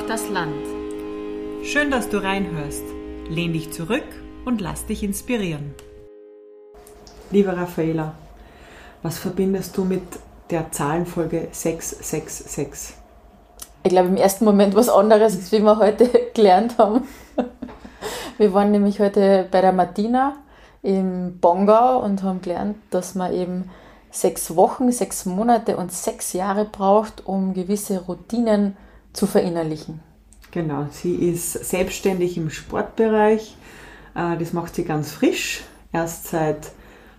Braucht das Land. Schön, dass du reinhörst. Lehn dich zurück und lass dich inspirieren. Liebe Raffaela, was verbindest du mit der Zahlenfolge 666? Ich glaube im ersten Moment was anderes, als wie wir heute gelernt haben. Wir waren nämlich heute bei der Martina im Bongau und haben gelernt, dass man eben sechs Wochen, sechs Monate und sechs Jahre braucht, um gewisse Routinen zu verinnerlichen. Genau, sie ist selbstständig im Sportbereich. Äh, das macht sie ganz frisch, erst seit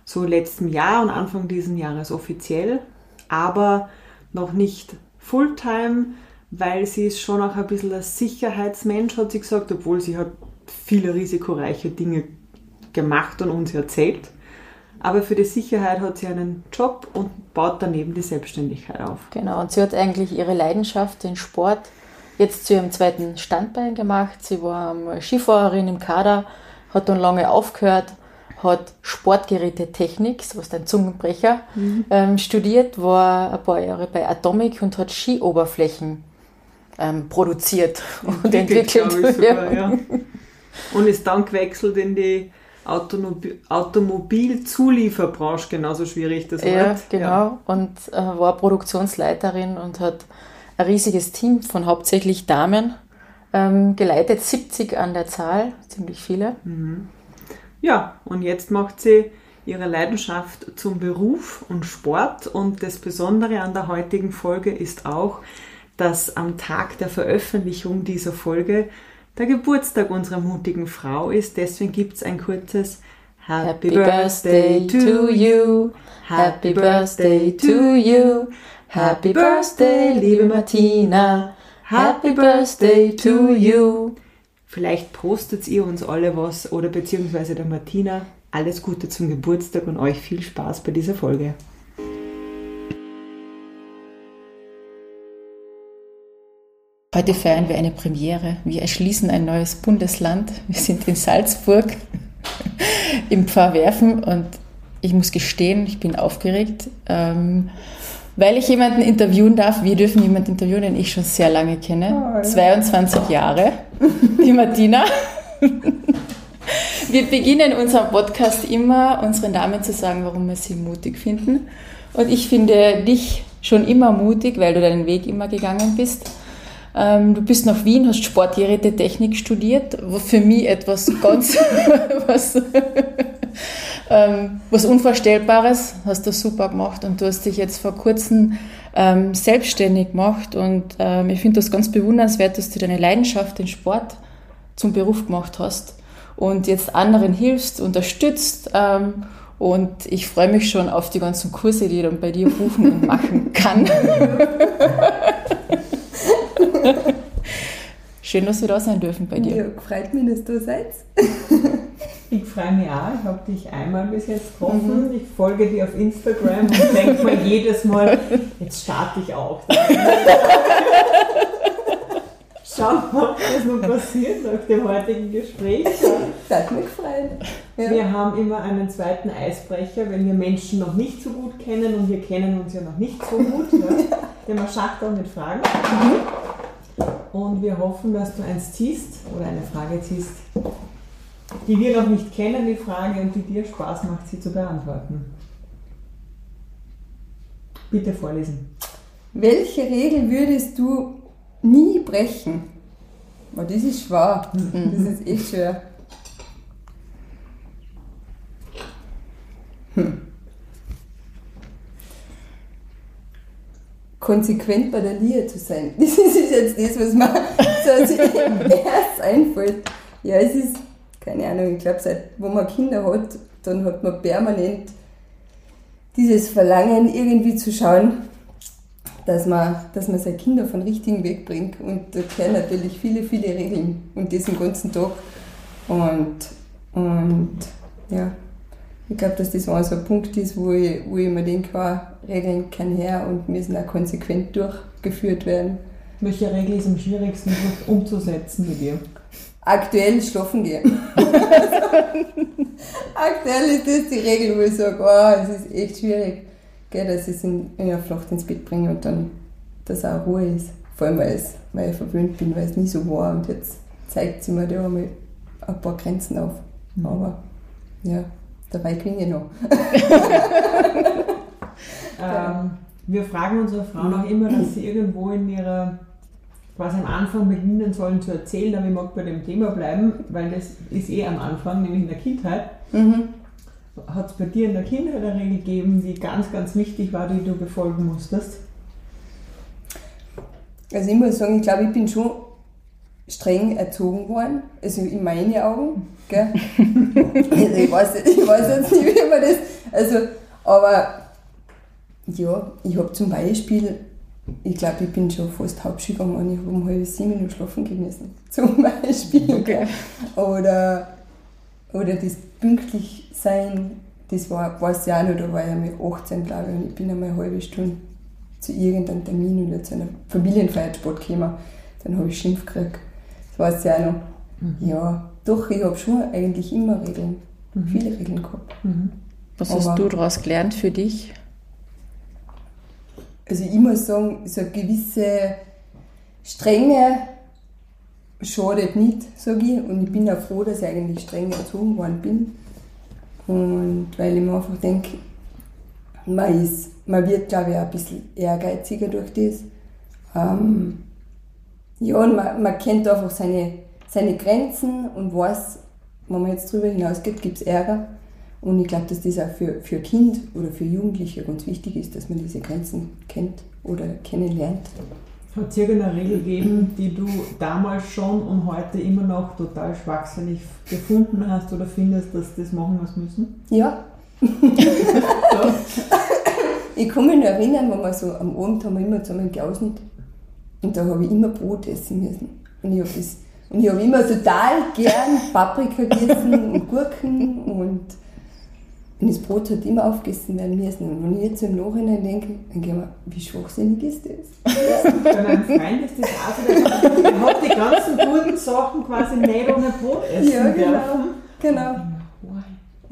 so letztem Jahr und Anfang dieses Jahres offiziell, aber noch nicht Fulltime, weil sie ist schon auch ein bisschen ein Sicherheitsmensch, hat sie gesagt, obwohl sie hat viele risikoreiche Dinge gemacht und uns erzählt. Aber für die Sicherheit hat sie einen Job und baut daneben die Selbstständigkeit auf. Genau, und sie hat eigentlich ihre Leidenschaft, den Sport, jetzt zu ihrem zweiten Standbein gemacht. Sie war Skifahrerin im Kader, hat dann lange aufgehört, hat Sportgerätetechnik, so was ein Zungenbrecher, mhm. ähm, studiert, war ein paar Jahre bei Atomic und hat Skioberflächen ähm, produziert und entwickelt. Sogar, ja. Und ist dann gewechselt in die Automobilzulieferbranche genauso schwierig das ja, Wort. Genau. Ja, und äh, war Produktionsleiterin und hat ein riesiges Team von hauptsächlich Damen ähm, geleitet, 70 an der Zahl, ziemlich viele. Mhm. Ja, und jetzt macht sie ihre Leidenschaft zum Beruf und Sport und das Besondere an der heutigen Folge ist auch, dass am Tag der Veröffentlichung dieser Folge der Geburtstag unserer mutigen Frau ist. Deswegen gibt es ein kurzes Happy Birthday to you, Happy Birthday to you, Happy Birthday, liebe Martina, Happy Birthday to you. Vielleicht postet ihr uns alle was oder beziehungsweise der Martina. Alles Gute zum Geburtstag und euch viel Spaß bei dieser Folge. Heute feiern wir eine Premiere. Wir erschließen ein neues Bundesland. Wir sind in Salzburg im Pfarrwerfen und ich muss gestehen, ich bin aufgeregt, ähm, weil ich jemanden interviewen darf. Wir dürfen jemanden interviewen, den ich schon sehr lange kenne. Oh, 22 Jahre. Die Martina. Wir beginnen unseren Podcast immer, unseren Damen zu sagen, warum wir sie mutig finden. Und ich finde dich schon immer mutig, weil du deinen Weg immer gegangen bist. Ähm, du bist nach Wien, hast Sportgerätetechnik studiert, was für mich etwas ganz was, ähm, was Unvorstellbares, hast du super gemacht und du hast dich jetzt vor kurzem ähm, selbstständig gemacht und ähm, ich finde das ganz bewundernswert, dass du deine Leidenschaft, den Sport zum Beruf gemacht hast und jetzt anderen hilfst, unterstützt ähm, und ich freue mich schon auf die ganzen Kurse, die ich dann bei dir buchen und machen kann. Schön, dass wir da sein dürfen bei dir. Ja, freut mich, dass du seid. ich freue mich auch. Ich habe dich einmal bis jetzt getroffen. Mhm. Ich folge dir auf Instagram und denke mir jedes Mal, jetzt starte ich auch. Schauen wir, mal, was noch passiert nach dem heutigen Gespräch. Das hat mich gefreut. Ja. Wir haben immer einen zweiten Eisbrecher, wenn wir Menschen noch nicht so gut kennen und wir kennen uns ja noch nicht so gut. Ja. Den wir Schachtel mit Fragen. Mhm. Und wir hoffen, dass du eins ziehst oder eine Frage ziehst, die wir noch nicht kennen, die Frage, und die dir Spaß macht, sie zu beantworten. Bitte vorlesen. Welche Regel würdest du nie brechen? Oh, das ist schwer. Das ist echt schwer. Hm. Konsequent bei der Liebe zu sein. Das ist jetzt das, was mir so erst einfällt. Ja, es ist, keine Ahnung, ich glaube, seit wo man Kinder hat, dann hat man permanent dieses Verlangen, irgendwie zu schauen, dass man, dass man seine Kinder von richtigen Weg bringt. Und da gehören natürlich viele, viele Regeln und diesen ganzen Tag. Und, und ja, ich glaube, dass das auch so ein Punkt ist, wo ich, wo ich mir denke, oh, Regeln können her und müssen auch konsequent durchgeführt werden. Welche Regel ist am schwierigsten umzusetzen mit dir? Aktuell schlafen gehen. Aktuell ist das die Regel, wo ich sage, oh, es ist echt schwierig, gell, dass ich es in, in der Flucht ins Bett bringe und dann, dass auch Ruhe ist. Vor allem, weil, es, weil ich verwöhnt bin, weil es nie so war. Und jetzt zeigt sie mir da einmal ein paar Grenzen auf. Mhm. Aber ja, dabei klinge ich noch. Ähm, wir fragen unsere Frauen auch immer, dass sie irgendwo in ihrer, quasi am Anfang beginnen sollen zu erzählen, aber ich mag bei dem Thema bleiben, weil das ist eh am Anfang, nämlich in der Kindheit. Mhm. Hat es bei dir in der Kindheit eine Regel gegeben, die ganz, ganz wichtig war, die du befolgen musstest? Also ich muss sagen, ich glaube, ich bin schon streng erzogen worden, also in meinen Augen. Gell? ich, weiß, ich weiß jetzt nicht, wie man das. Also, aber ja, ich habe zum Beispiel, ich glaube, ich bin schon fast Hauptschule gegangen und ich habe um halb sieben noch schlafen gehen müssen. Zum Beispiel. Gell? Oder, oder das pünktlich sein, das war, weiß ich auch noch, da war ich einmal 18, glaube ich, und ich bin einmal eine halbe Stunde zu irgendeinem Termin oder zu einer Familienfeiersport gekommen. Dann habe ich Schimpf gekriegt. Weiß ich auch noch. Ja, doch, ich habe schon eigentlich immer Regeln, viele Regeln gehabt. Was hast Aber- du daraus gelernt für dich? Also ich muss sagen, so eine gewisse Strenge schadet nicht, sage ich. Und ich bin auch froh, dass ich eigentlich streng erzogen worden bin. Und weil ich mir einfach denke, man, ist, man wird, glaube ich, auch ein bisschen ehrgeiziger durch das. Ähm, ja, und man, man kennt einfach seine, seine Grenzen und weiß, wenn man jetzt drüber hinausgeht, gibt es Ärger. Und ich glaube, dass das auch für, für Kind oder für Jugendliche ganz wichtig ist, dass man diese Grenzen kennt oder kennenlernt. Hat es irgendeine Regel gegeben, die du damals schon und heute immer noch total schwachsinnig gefunden hast oder findest, dass das machen was müssen? Ja. ich kann mich noch erinnern, wenn wir so am Abend haben wir immer zusammen geausnet und da habe ich immer Brot essen müssen. Und ich habe das und ich habe immer total gern Paprika gegessen und Gurken und, und das Brot hat immer aufgegessen werden müssen. Und wenn ich jetzt im Nachhinein denke, dann denke ich mir, wie schwachsinnig ist das? Bei meinem Freund ist das auch so, der habe die ganzen guten Sachen quasi nicht ohne Brot essen Ja, genau. dürfen. Genau.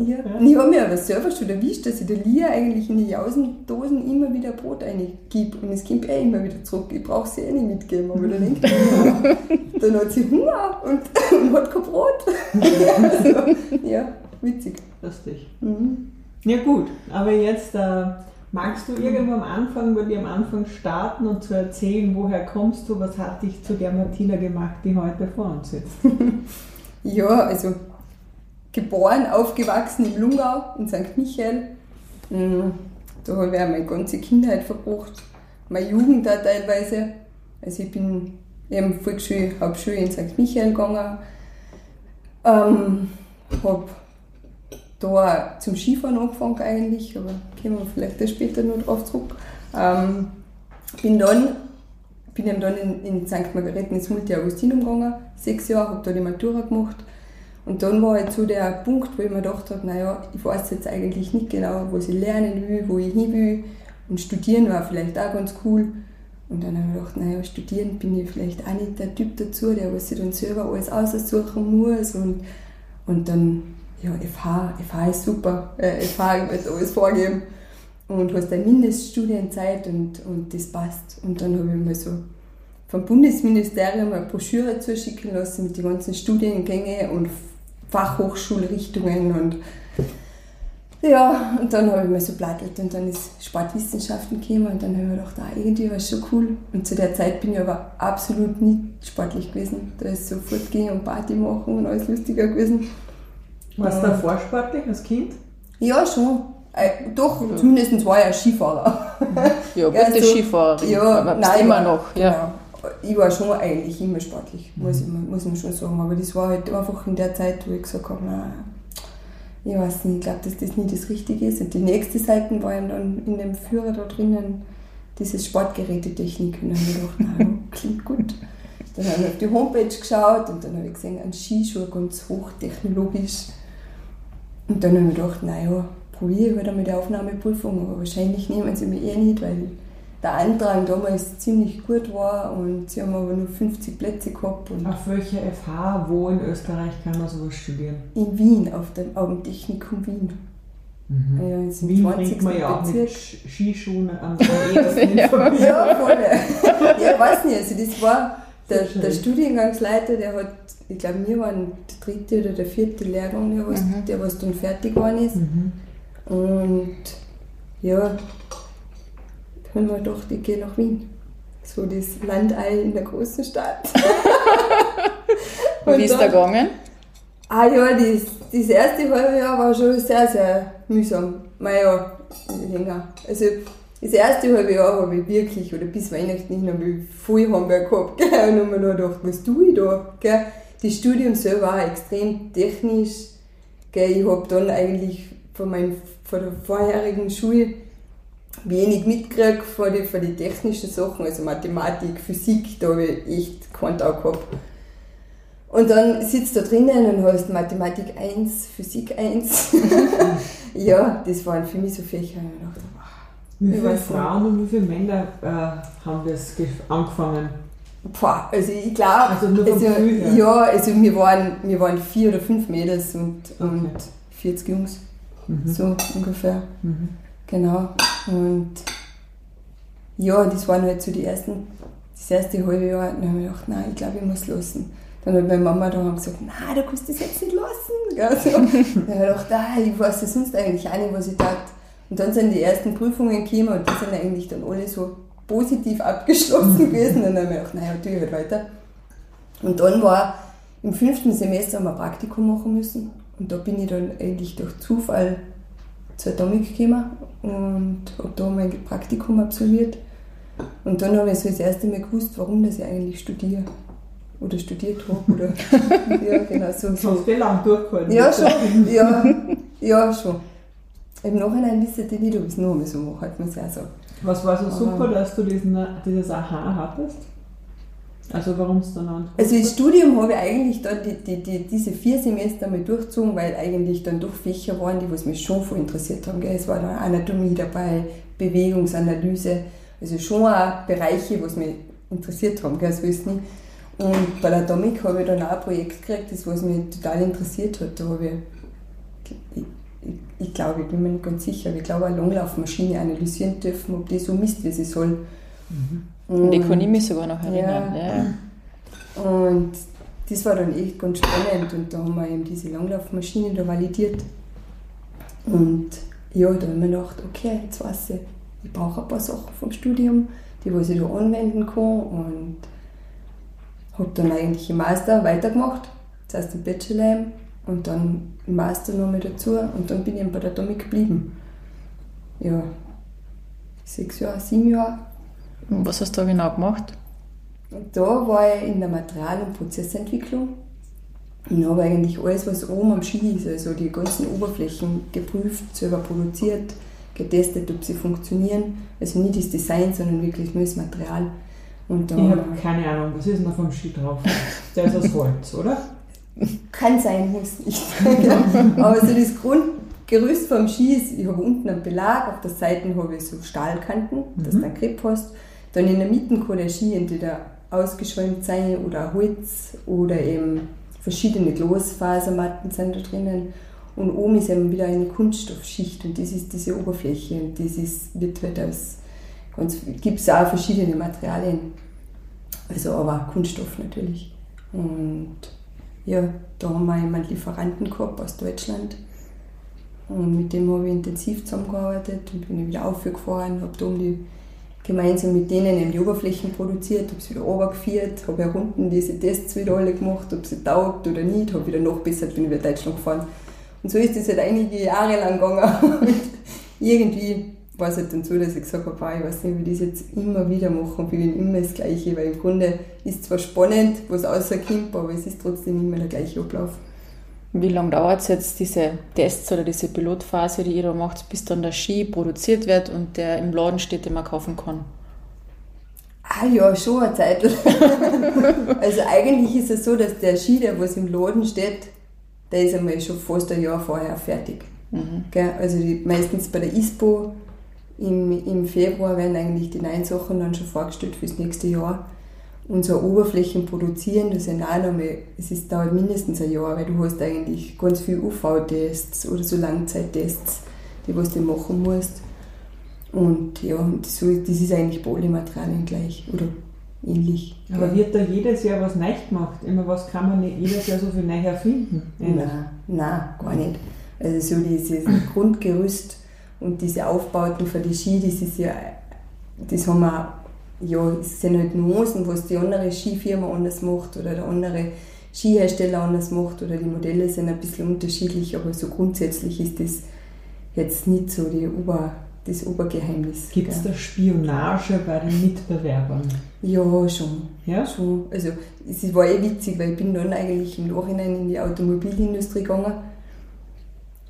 Ja. Und ich habe mir aber selber schon erwischt, dass ich der Lia eigentlich in die Jausendosen immer wieder Brot reingebe. Und es kommt eh immer wieder zurück. Ich brauche sie eh nicht mitgeben. Aber dann mir, dann hat sie Hunger und, und hat kein Brot. also, ja, witzig. Lustig. Mhm. Ja gut, aber jetzt äh, magst du irgendwo am Anfang, bei dir am Anfang starten und zu erzählen, woher kommst du, was hat dich zu der Martina gemacht, die heute vor uns sitzt? Ja, also geboren, aufgewachsen im Lungau in St. Michael. Mhm. Da habe ich auch meine ganze Kindheit verbracht, meine Jugend auch teilweise. Also ich bin eben Volksschule, Hauptschule in St. Michael gegangen. Ähm, habe da zum Skifahren angefangen eigentlich, aber kommen wir vielleicht da später noch drauf zurück. Ähm, bin dann bin eben dann in, in St. Margareten ins Multi-Augustinum gegangen, sechs Jahre, habe da die Matura gemacht. Und dann war halt so der Punkt, wo ich mir gedacht habe, naja, ich weiß jetzt eigentlich nicht genau, was ich lernen will, wo ich hin will. Und studieren war vielleicht auch ganz cool. Und dann habe ich gedacht, naja, studieren bin ich vielleicht auch nicht der Typ dazu, der was sich dann selber alles aussuchen muss. Und, und dann, ja, FH, FH ist super, äh, FH wird alles vorgeben. Und hast eine Mindeststudienzeit und, und das passt. Und dann habe ich mir so vom Bundesministerium eine Broschüre zuschicken lassen mit den ganzen Studiengängen und Fachhochschulrichtungen und ja, und dann habe ich mir so plattelt und dann ist Sportwissenschaften gekommen und dann habe ich mir gedacht, ah, irgendwie war es schon cool. Und zu der Zeit bin ich aber absolut nicht sportlich gewesen. Da ist sofort gehen und Party machen und alles lustiger gewesen. Warst du Ja. davor sportlich als Kind? Ja, schon. Äh, doch, zumindest war ich ein Skifahrer. Ja, Ja, gute so- Skifahrerin. Ja, aber nein, immer noch. Ja. Ich war schon eigentlich immer sportlich, muss, ich, muss man schon sagen. Aber das war halt einfach in der Zeit, wo ich gesagt habe, nein, ich weiß nicht, ich glaube, dass das nicht das Richtige ist. Und die nächste Seite war dann in dem Führer da drinnen dieses Sportgerätetechnik. Und dann habe ich gedacht, nein, klingt gut. Dann habe ich auf die Homepage geschaut und dann habe ich gesehen, ein Skischuh ganz hochtechnologisch. Und dann habe ich gedacht, naja, probiere ich halt einmal die Aufnahmeprüfung, aber wahrscheinlich nehmen sie mich eh nicht, weil der Antrag damals ziemlich gut war und sie haben aber nur 50 Plätze gehabt. Und Auf welcher FH, wo in Österreich kann man sowas studieren? in Wien, auf dem Augentechnikum Wien. Ja, jetzt Wien 20. bringt man ja auch mit Bezirk. Sch- Skischuhen am Verbindung. Ja, voll. ja, weiß nicht, also das war der, der Studiengangsleiter, der hat, ich glaube, wir waren der dritte oder der vierte Lehrgang, der was, Mhm. der was dann fertig geworden ist. Mhm. Und ja, haben wir gedacht, ich gehe nach Wien. So das Landei in der großen Stadt. Und wie ist da gegangen? Ah ja, das, das erste halbe Jahr war schon sehr, sehr mühsam. Mein ja, länger. Also das erste halbe Jahr habe ich wirklich, oder bis Weihnachten hin, habe ich voll Hamburg gehabt. Gell? Und habe mir noch gedacht, was tue ich da? Gell? Das Studium selber war extrem technisch. Gell? Ich habe dann eigentlich von, meinem, von der vorherigen Schule wenig mitgekriegt von den, von den technischen Sachen, also Mathematik, Physik, da habe ich echt keinen Tag gehabt. Und dann sitzt du da drinnen und hast Mathematik 1, Physik 1. ja, das waren für mich so Fächer. Und ich dachte, wow. Wie viele. Frauen und wie viele Männer äh, haben das gef- angefangen? Boah, also ich glaube, Also also, Gefühl ja, also wir waren, wir waren vier oder fünf Mädels und, und Okay. 40 Jungs, Mhm. so ungefähr. Mhm. Genau. Und ja, das waren halt so die ersten, das erste halbe Jahr. Dann habe ich gedacht, nein, ich glaube, ich muss lassen. Dann hat meine Mama da gesagt, nein, du kannst das jetzt nicht lassen. Gell. Dann habe ich gedacht, ah, ich weiß ja sonst eigentlich auch nicht, was ich tat. Und dann sind die ersten Prüfungen gekommen und die sind eigentlich dann alle so positiv abgeschlossen gewesen. Und dann habe ich gedacht, naja, tue ich halt weiter. Und dann war im fünften Semester haben wir ein Praktikum machen müssen. Und da bin ich dann eigentlich durch Zufall zur Atomic gekommen und habe da mein Praktikum absolviert. Und dann habe ich so das erste Mal gewusst, warum das ich eigentlich studiere. Oder studiert habe. Oder, ja, genau so. Das hast du lang durchgehalten. Ja, schon. Ja, ja, schon. Im Nachhinein wisst ihr nicht, ob ich es noch einmal so mache, hat man es auch so. Was war so Aber- super, dass du diesen, dieses Aha hattest? Also warum es dann an? Also das Studium habe ich eigentlich dann die, die, die, diese vier Semester mal durchgezogen, weil eigentlich dann doch Fächer waren, die was mich schon voll interessiert haben. Gell? Es war dann Anatomie dabei, Bewegungsanalyse, also schon auch Bereiche, was mich interessiert haben, gell? ist nicht. Und bei der Atomic habe ich dann auch ein Projekt gekriegt, das was mich total interessiert hat. Da habe ich, ich, ich, ich glaube, ich bin mir nicht ganz sicher, aber ich glaube, eine Langlaufmaschine analysieren dürfen, ob die so misst, wie sie soll. Und die Und- kann ich mich sogar noch erinnern. Ja. Ja. und das war dann echt ganz spannend und da haben wir eben diese Langlaufmaschine da validiert. Und ja, da habe ich mir gedacht, okay, jetzt weiß ich, ich brauche ein paar Sachen vom Studium, die was ich da anwenden kann und habe dann eigentlich im Master weitergemacht, das heißt im Bachelor eben, und dann im Master nochmal dazu und dann bin ich eben bei der Atomic geblieben. Ja, sechs Jahre, sieben Jahre Und was hast du da genau gemacht? da war ich in der Material- und Prozessentwicklung und habe eigentlich alles, was oben am Ski ist, also die ganzen Oberflächen geprüft, selber produziert, getestet, ob sie funktionieren. Also nicht das Design, sondern wirklich nur das Material. Und Ich habe keine Ahnung, was ist denn da vom Ski drauf? Der ist aus Holz, oder? kann sein, muss nicht. Aber so das Grundgerüst vom Ski ist, ich habe unten einen Belag, auf der Seite habe ich so Stahlkanten, dass du einen Grip hast. Dann in der Mitte kann Ski entweder ausgeschäumt sein oder Holz oder eben verschiedene Glasfasermatten sind da drinnen. Und oben ist eben wieder eine Kunststoffschicht und das ist diese Oberfläche und das ist, wird halt aus, ganz, gibt es auch verschiedene Materialien. Also aber Kunststoff natürlich. Und ja, da haben wir jemanden Lieferanten gehabt aus Deutschland. Und mit dem habe ich intensiv zusammengearbeitet und bin wieder aufgefahren, habe da um die, gemeinsam mit denen eben die Oberflächen produziert, habe sie wieder runtergeführt, habe ja unten diese Tests wieder alle gemacht, ob sie taugt oder nicht, habe wieder nachbessert, bin wieder Deutschland gefahren. Und so ist das halt einige Jahre lang gegangen. Und irgendwie war es halt dann so, dass ich gesagt habe, "Ah, ich weiß nicht, wie ich das jetzt immer wieder mache und will immer das Gleiche, weil im Grunde ist zwar spannend, was rauskommt, aber es ist trotzdem immer der gleiche Ablauf. Wie lange dauert es jetzt, diese Tests oder diese Pilotphase, die ihr da macht, bis dann der Ski produziert wird und der im Laden steht, den man kaufen kann? Ah ja, schon eine Zeit. also eigentlich ist es so, dass der Ski, der was im Laden steht, der ist einmal schon fast ein Jahr vorher fertig. Gell? Also die, meistens bei der ISPO im, im Februar werden eigentlich die neuen Sachen dann schon vorgestellt fürs nächste Jahr. Und so Oberflächen produzieren, das sind auch nochmal, es ist, dauert mindestens ein Jahr, weil du hast eigentlich ganz viel UV-Tests oder so Langzeittests, die was du machen musst. Und ja, und so, das ist eigentlich bei allen Materialien gleich. Oder ähnlich. Aber gell. wird da jedes Jahr was neu gemacht? Immer was kann man nicht jedes Jahr so viel neu erfinden? Nein, nein, gar nicht. Also so dieses Grundgerüst und diese Aufbauten für die Ski, das ist ja, das haben wir, ja, es sind halt Nuancen, was die andere Skifirma anders macht oder der andere Skihersteller anders macht oder die Modelle sind ein bisschen unterschiedlich, aber so grundsätzlich ist das jetzt nicht so die Ober, das Obergeheimnis. Gibt es da Spionage bei den Mitbewerbern? Ja, schon. Ja? Schon. Also es war eh witzig, weil ich bin dann eigentlich im Nachhinein in die Automobilindustrie gegangen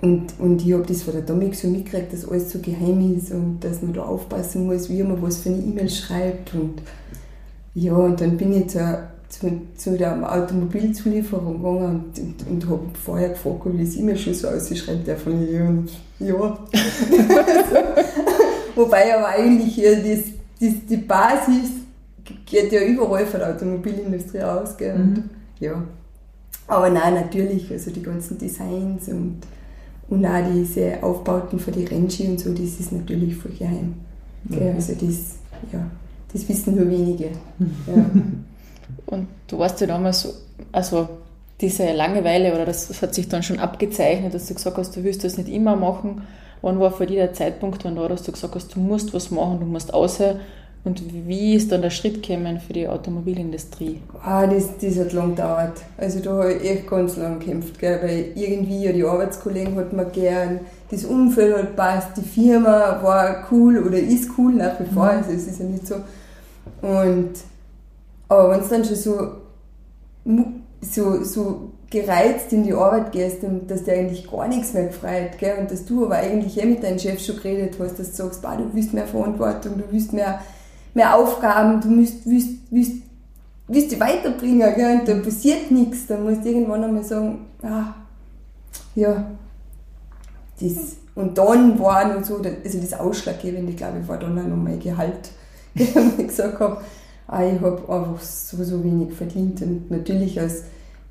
und, und ich habe das von der Domik so mitgekriegt, dass alles so geheim ist und dass man da aufpassen muss, wie man was für eine E-Mail schreibt und ja, und dann bin ich zu, zu, zu der Automobilzulieferung gegangen und, und, und habe vorher gefragt, wie das E-Mail schon so ausschreibt, der von ja, und ja. Wobei aber eigentlich ja das, das, die Basis geht ja überall von der Automobilindustrie aus. Gell? Mhm. ja. Aber nein, natürlich, also die ganzen Designs und, und auch diese Aufbauten für die Rennski und so, das ist natürlich voll geheim. Mhm. Also das, ja, das wissen nur wenige. Ja. Und du warst ja damals so, also diese Langeweile oder das, das hat sich dann schon abgezeichnet, dass du gesagt hast, du willst das nicht immer machen. Wann war für dich der Zeitpunkt, wann war, dass du gesagt hast, du musst was machen, du musst außer und wie ist dann der Schritt gekommen für die Automobilindustrie? Ah, das, das hat lang gedauert. Also da habe ich echt ganz lang gekämpft, gell? weil irgendwie ja, die Arbeitskollegen hat man gern, das Umfeld hat passt, die Firma war cool oder ist cool nach wie vor, also es ist ja nicht so. Und, aber wenn es dann schon so, so, so gereizt in die Arbeit gehst und dass dir eigentlich gar nichts mehr gefreut, gell? und dass du aber eigentlich eh mit deinem Chef schon geredet hast, dass du sagst, bah, du willst mehr Verantwortung, du willst mehr, mehr Aufgaben, du willst, willst, willst, willst dich weiterbringen gell? und da passiert nichts, dann musst du irgendwann einmal sagen, ah, ja, das, und dann war noch so, also das Ausschlaggebende, glaube ich, war dann auch noch mein Gehalt, wo ich gesagt habe, ah, ich habe einfach so, so wenig verdient und natürlich als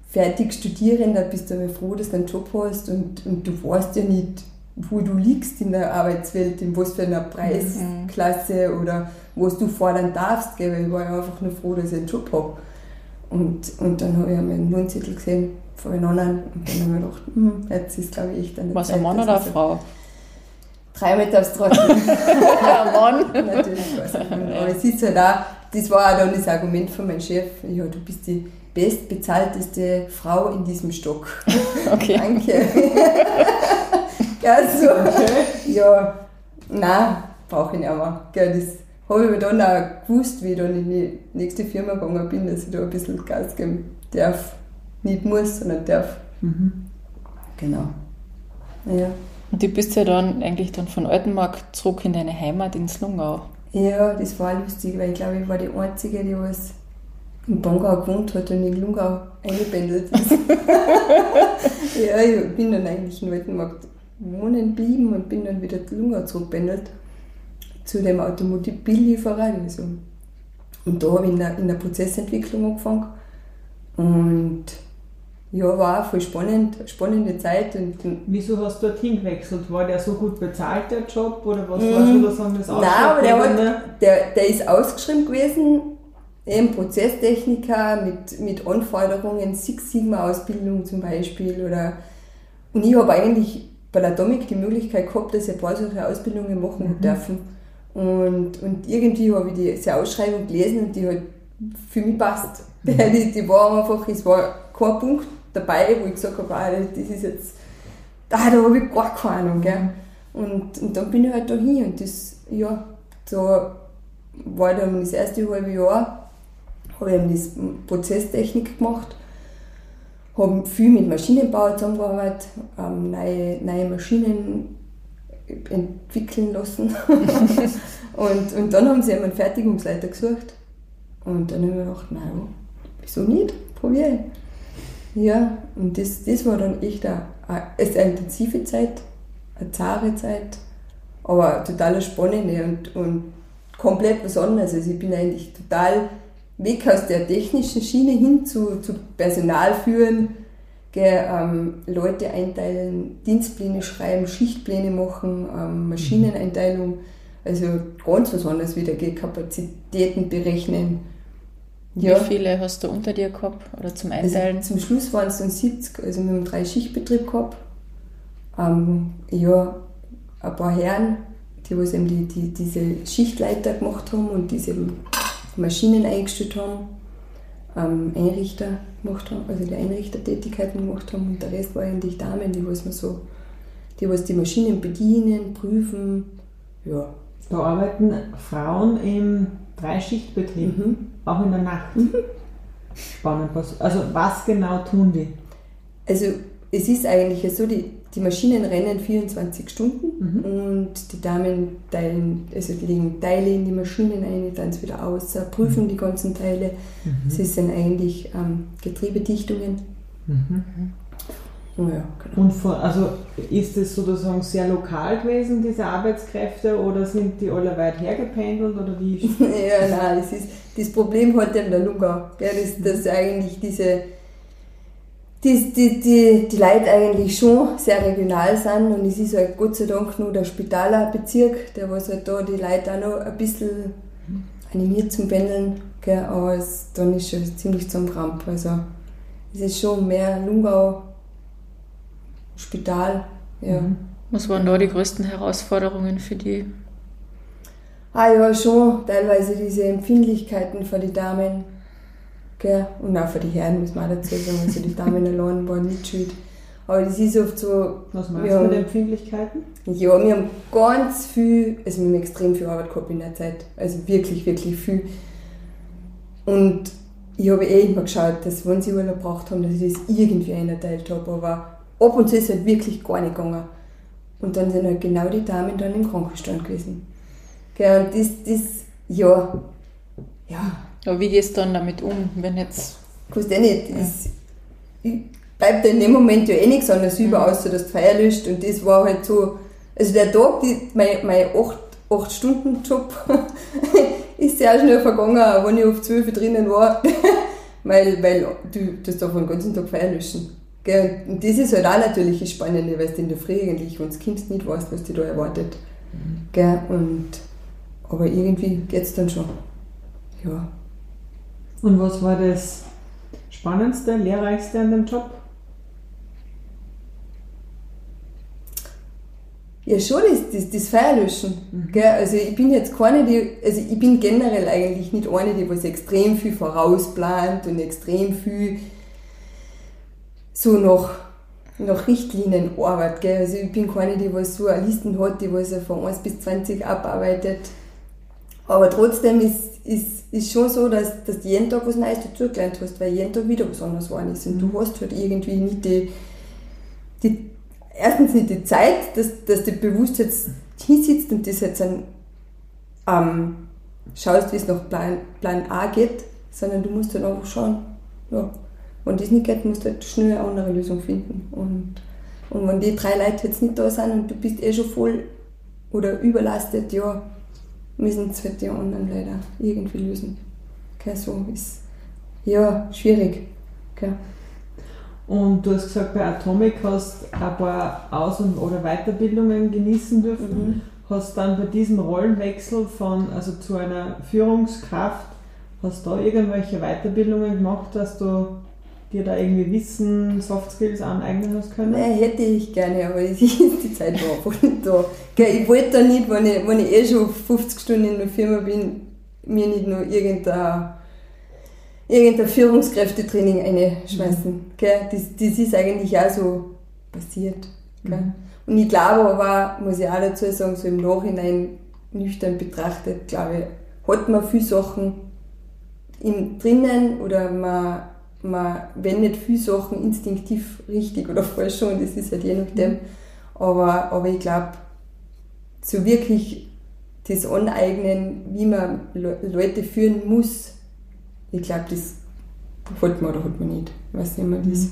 fertig Studierender bist du einmal froh, dass du einen Job hast und, und du weißt ja nicht, wo du liegst in der Arbeitswelt, in was für einer Preisklasse oder was du fordern darfst, gell? weil ich war ja einfach nur froh, dass ich einen Job habe. Und, und dann habe ich einmal einen Lohnzettel gesehen von einem anderen und dann habe ich mir gedacht, hm, jetzt ist glaube ich echt eine Was ein Mann oder eine Frau? Drei Meter aufs Trottel. Ja, Mann. Natürlich es ein Mann. Aber es ist halt auch, das war auch dann das Argument von meinem Chef, ja, du bist die bestbezahlteste Frau in diesem Stock. Okay. Danke. ja, so. Ja, nein, brauche ich nicht mehr. Gell, das habe ich mir dann auch gewusst, wie ich dann in die nächste Firma gegangen bin, dass ich da ein bisschen Gas geben darf. Nicht muss, sondern darf. Mhm. Genau. Ja. Und du bist ja dann eigentlich dann von Altenmarkt zurück in deine Heimat ins Lungau. Ja, das war lustig, weil ich glaube, ich war die Einzige, die was in Bongau gewohnt hat und in Lungau eingependelt ist. ja, ich bin dann eigentlich in Altenmarkt wohnen geblieben und bin dann wieder zu Lungau zurückgependelt zu dem Automobillieferer. Also. Und da habe ich in der, in der Prozessentwicklung angefangen. Und ja, war auch voll spannend, spannende Zeit. Und, und Wieso hast du dorthin gewechselt? War der so gut bezahlt, der Job? Oder was war sozusagen das Nein, aber der, hat, der, der ist ausgeschrieben gewesen, eben Prozesstechniker mit, mit Anforderungen, Six Sigma Ausbildung zum Beispiel. Oder, und ich habe eigentlich bei der Atomic die Möglichkeit gehabt, dass ich ein paar solche Ausbildungen machen mhm. dürfen. Und, und irgendwie habe ich die, diese Ausschreibung gelesen und die hat für mich passt. Mhm. Die, die war einfach, es war kein Punkt dabei, wo ich gesagt habe, ah, das ist jetzt, ah, da habe ich gar keine Ahnung. Gell? Und, und dann bin ich halt da hin und das, ja, da war dann das erste halbe Jahr, habe ich das Prozesstechnik gemacht, habe viel mit Maschinenbau zusammengearbeitet, ähm, neue, neue Maschinen entwickeln lassen. und, und dann haben sie einen Fertigungsleiter gesucht. Und dann habe ich mir gedacht, nein, wieso nicht? Probiere. Ja, und das, das war dann echt eine, eine, eine intensive Zeit, eine zahre Zeit, aber total spannende und, und komplett was anderes. Also ich bin eigentlich total weg aus der technischen Schiene hin zu, zu Personal führen, ähm, Leute einteilen, Dienstpläne schreiben, Schichtpläne machen, ähm, Maschineneinteilung, also ganz was anderes wieder, Kapazitäten berechnen. Ja. Wie viele hast du unter dir gehabt oder zum also Einteilen? Also zum Schluss waren es dann 70, also wir haben drei Schichtbetrieb gehabt. Ähm, ja, ein paar Herren, die was eben die, die, diese Schichtleiter gemacht haben und diese Maschinen eingestellt haben, ähm, Einrichter gemacht haben, also die Einrichtertätigkeiten gemacht haben und der Rest war eigentlich Damen, die was man so, die was die Maschinen bedienen, prüfen, ja. Da arbeiten Frauen im Dreischichtbetrieb, mhm. auch in der Nacht. Mhm. Spannend. Was, also was genau tun die? Also es ist eigentlich so, die, die Maschinen rennen 24 Stunden mhm. und die Damen teilen, also legen Teile in die Maschinen ein, dann es wieder aus, prüfen mhm. die ganzen Teile. Mhm. Sie sind eigentlich ähm, Getriebedichtungen. Mhm. Ja, genau. Und von, also ist es sozusagen sehr lokal gewesen, diese Arbeitskräfte, oder sind die alle weit hergependelt oder wie? ja, nein, es ist, das Problem hat ja der Lungau, gell, dass, dass eigentlich diese die, die, die, die Leute eigentlich schon sehr regional sind und es ist halt Gott sei Dank nur der Spitaler Bezirk, der was halt da die Leute auch noch ein bisschen animiert zum Pendeln, gell, aber es, dann ist schon ziemlich zum Ramp. Also es ist schon mehr Lungau, Spital, ja. Mhm. Was waren da die größten Herausforderungen für die? Ah ja, schon teilweise diese Empfindlichkeiten für die Damen Gell? Und auch für die Herren muss man auch dazu sagen, also die Damen allein waren nicht schuld. Aber das ist oft so. Was meinst du mit Empfindlichkeiten? Ja, wir haben ganz viel, also wir haben extrem viel Arbeit gehabt in der Zeit. Also wirklich, wirklich viel. Und ich habe eh immer geschaut, dass wenn sie Urlaub gebraucht haben, dass ich das irgendwie eingeteilt habe. Aber ab und zu ist es halt wirklich gar nicht gegangen. Und dann sind halt genau die Damen dann im Krankenstand gewesen. Gell? Und das, das, ja, ja, aber wie gehst du dann damit um, wenn jetzt... Kannst eh nicht. Es bleibt in dem Moment ja eh nichts anderes über, außer dass du Feuer löscht. Und das war halt so... Also der Tag, die, mein, mein 8-Stunden-Job ist sehr schnell vergangen, wenn ich auf 12 drinnen war. weil, weil du das darf den ganzen Tag Feuer löschen. Und das ist halt auch natürlich das Spannende, weil du in der Früh eigentlich, wenn das Kind nicht weißt, was dich da erwartet. Mhm. Und, aber irgendwie geht es dann schon. Ja. Und was war das Spannendste, Lehrreichste an dem Job? Ja, schon das, das, das Feierlöschen. Mhm. Also ich bin jetzt keine, die, also ich bin generell eigentlich nicht eine, die was extrem viel vorausplant und extrem viel so nach, nach Richtlinien arbeitet. Gell? Also ich bin keine, die was so eine Listen hat, die was von 1 bis 20 abarbeitet. Aber trotzdem ist, ist ist schon so, dass, dass du jeden Tag was Neues dazugelernt hast, weil jeden Tag wieder was anderes war ist. Und mhm. du hast halt irgendwie nicht die, die, erstens nicht die Zeit, dass, dass du bewusst jetzt hinsitzt und das jetzt ein, ähm, schaust, wie es nach Plan, Plan A geht, sondern du musst dann einfach schauen, ja, wenn das nicht geht, musst du halt schnell eine andere Lösung finden. Und, und wenn die drei Leute jetzt nicht da sind und du bist eh schon voll oder überlastet, ja, müssen es halt die anderen leider irgendwie lösen. Okay, so ist ja schwierig. Okay. Und du hast gesagt, bei Atomic hast du ein paar Aus- und oder Weiterbildungen genießen dürfen. Mhm. Hast dann bei diesem Rollenwechsel von also zu einer Führungskraft, hast du da irgendwelche Weiterbildungen gemacht, dass du dir da irgendwie Wissen, Soft Skills aneignen hast können? Nein, hätte ich gerne, aber die Zeit war einfach nicht da. Ich wollte da nicht, wenn ich, wenn ich eh schon 50 Stunden in der Firma bin, mir nicht nur irgendein, irgendein Führungskräftetraining einschmeißen. Mhm. Das, das ist eigentlich auch so passiert. Mhm. Und ich glaube aber, muss ich auch dazu sagen, so im Nachhinein nüchtern betrachtet, glaube ich, hat man viele Sachen im, drinnen oder man man wendet viele Sachen instinktiv richtig oder falsch schon, das ist halt je nachdem. Aber, aber ich glaube, so wirklich das Aneignen, wie man Leute führen muss, ich glaube, das hat man oder hat man nicht. Ich weiß nicht, man das,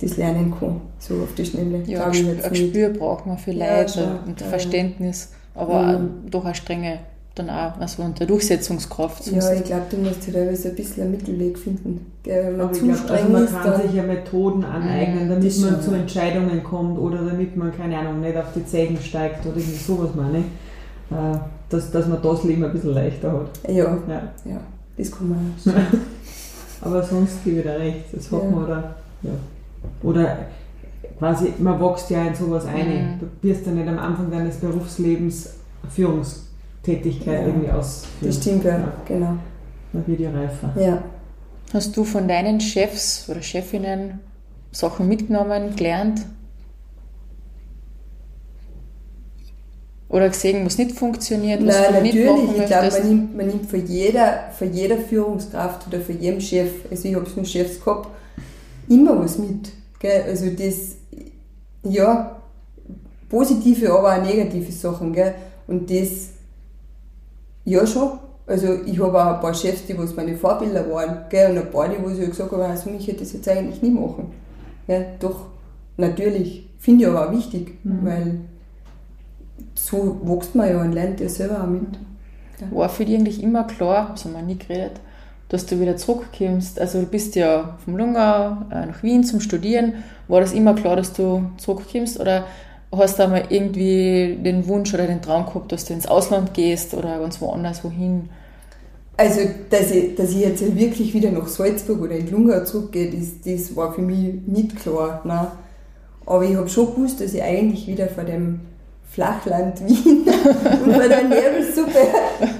das lernen kann, so auf die Schnelle. Ja, ein, ein Gespür braucht man für Leute ja, und Verständnis, aber mhm. doch eine strenge dann auch also unter Durchsetzungskraft. Ja, ich glaube, du musst ja teilweise ein bisschen einen Mittelweg finden. Wenn man zu glaub, streng also man kann sich ja Methoden aneignen, damit man zu Entscheidungen kommt oder damit man, keine Ahnung, nicht auf die Zägen steigt oder irgendwie sowas meine ich. Äh, dass, dass man das Leben ein bisschen leichter hat. Ja, ja. ja. Das kann man auch. Aber sonst gebe ich dir recht. Das hat Ja. man oder, ja. oder quasi, man wächst ja in sowas ein. Mhm. Du wirst ja nicht am Anfang deines Berufslebens Führungstätigkeit Ja. irgendwie ausführen. Das stimmt, ja. Ja. Genau. Man wird ja reifer. Ja. Hast du von deinen Chefs oder Chefinnen Sachen mitgenommen, gelernt? Oder gesehen, was nicht funktioniert, was Nein, du nicht natürlich. machen Ich glaube, möchtest? man nimmt, man nimmt von, jeder, von jeder Führungskraft oder von jedem Chef, also ich habe es nur Chefs gehabt, immer was mit. Gell? Also das, ja, positive, aber auch negative Sachen. Gell? Und das, ja schon. Also ich habe auch ein paar Chefs, die was meine Vorbilder waren. Gell? Und ein paar, die was ich gesagt habe, also mich hätte das jetzt eigentlich nie machen. Gell? Doch, natürlich. Finde ich aber auch wichtig, weil so wächst man ja und lernt ja selber auch mit. War für dich eigentlich immer klar, das haben wir nie geredet, dass du wieder zurückkommst? Also du bist ja vom Lungau äh, nach Wien zum Studieren. War das immer klar, dass du zurückkommst? Oder hast du einmal irgendwie den Wunsch oder den Traum gehabt, dass du ins Ausland gehst oder ganz woanders wohin? Also, dass ich, dass ich jetzt wirklich wieder nach Salzburg oder in Lungau zurückgehe, das, das war für mich nicht klar. Nein. Aber ich habe schon gewusst, dass ich eigentlich wieder von dem Flachland Wien und von der Nebelsuppe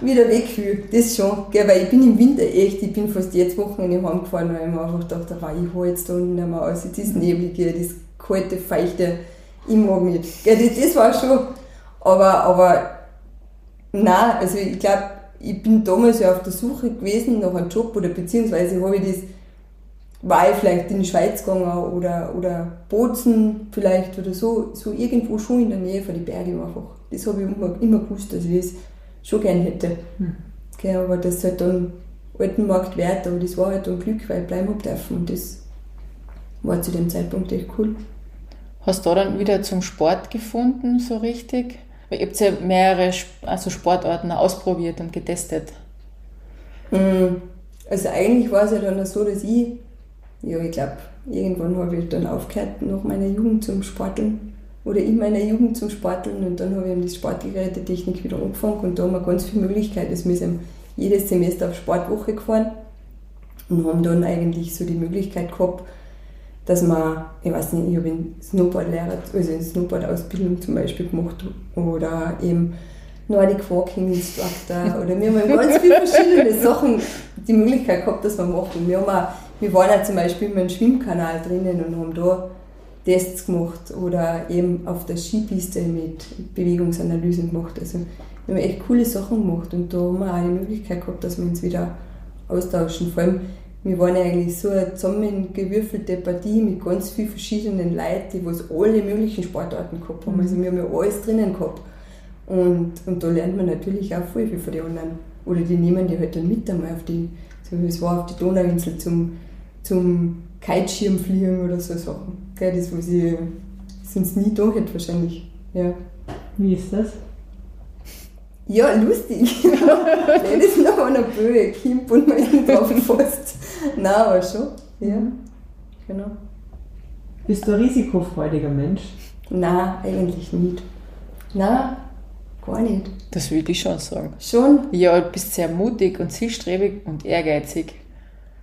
wieder weg will. Das schon. Gell, weil ich bin im Winter echt, ich bin fast jetzt Wochenende heimgefahren, weil ich mir einfach gedacht habe, ich hole jetzt da nicht mehr aus, jetzt ist das kalte, feuchte, ich mag nicht. Gell, das, das war schon. Aber, aber Nein, also ich glaube, ich bin damals ja auf der Suche gewesen nach einem Job oder beziehungsweise habe ich das, war ich vielleicht in die Schweiz gegangen oder, oder Bozen vielleicht oder so, so irgendwo schon in der Nähe von den Bergen einfach. Das habe ich immer, immer gewusst, dass ich das schon gern hätte. Okay, aber das halt dann Altenmarkt wert, aber das war halt dann Glück, weil ich bleiben habe dürfen und das war zu dem Zeitpunkt echt cool. Hast du da dann wieder zum Sport gefunden, so richtig? Ihr habt ja mehrere also Sportarten ausprobiert und getestet. Mm, Also eigentlich war es ja dann so, dass ich, ja ich glaube, irgendwann habe ich dann aufgehört nach meiner Jugend zum Sporteln oder in meiner Jugend zum Sporteln und dann habe ich eben die Sportgerätetechnik wieder angefangen und da haben wir ganz viele Möglichkeiten. Also wir sind jedes Semester auf Sportwoche gefahren und haben dann eigentlich so die Möglichkeit gehabt, dass man, ich weiß nicht, ich habe einen Snowboardlehrer, also eine Snowboard-Ausbildung zum Beispiel gemacht oder eben Nordic Walking Instructor oder wir haben ganz viele verschiedene Sachen die Möglichkeit gehabt, dass wir machen. Wir, haben auch, wir waren auch zum Beispiel in einem Schwimmkanal drinnen und haben da Tests gemacht oder eben auf der Skipiste mit Bewegungsanalysen gemacht. Also wir haben echt coole Sachen gemacht und da haben wir auch die Möglichkeit gehabt, dass wir uns wieder austauschen. Vor allem, wir waren eigentlich so eine zusammengewürfelte Partie mit ganz vielen verschiedenen Leuten, die was alle möglichen Sportarten gehabt haben. Also wir haben ja alles drinnen gehabt. Und, und da lernt man natürlich auch viel, viel von den anderen. Oder die nehmen die halt dann mit einmal auf die, so wie es war auf die Donauinsel zum, zum Kiteschirmfliegen oder so Sachen. Gell, das, was ich sonst nie da hätte wahrscheinlich. Ja. Wie ist das? Ja, lustig. Nein, das ist noch eine Böe, Kimp und man ist drauf gefasst. Nein, aber schon. Ja, genau. Bist du ein risikofreudiger Mensch? Nein, eigentlich nicht. Nein, gar nicht. Das würde ich schon sagen. Schon? Ja, du bist sehr mutig und zielstrebig und ehrgeizig.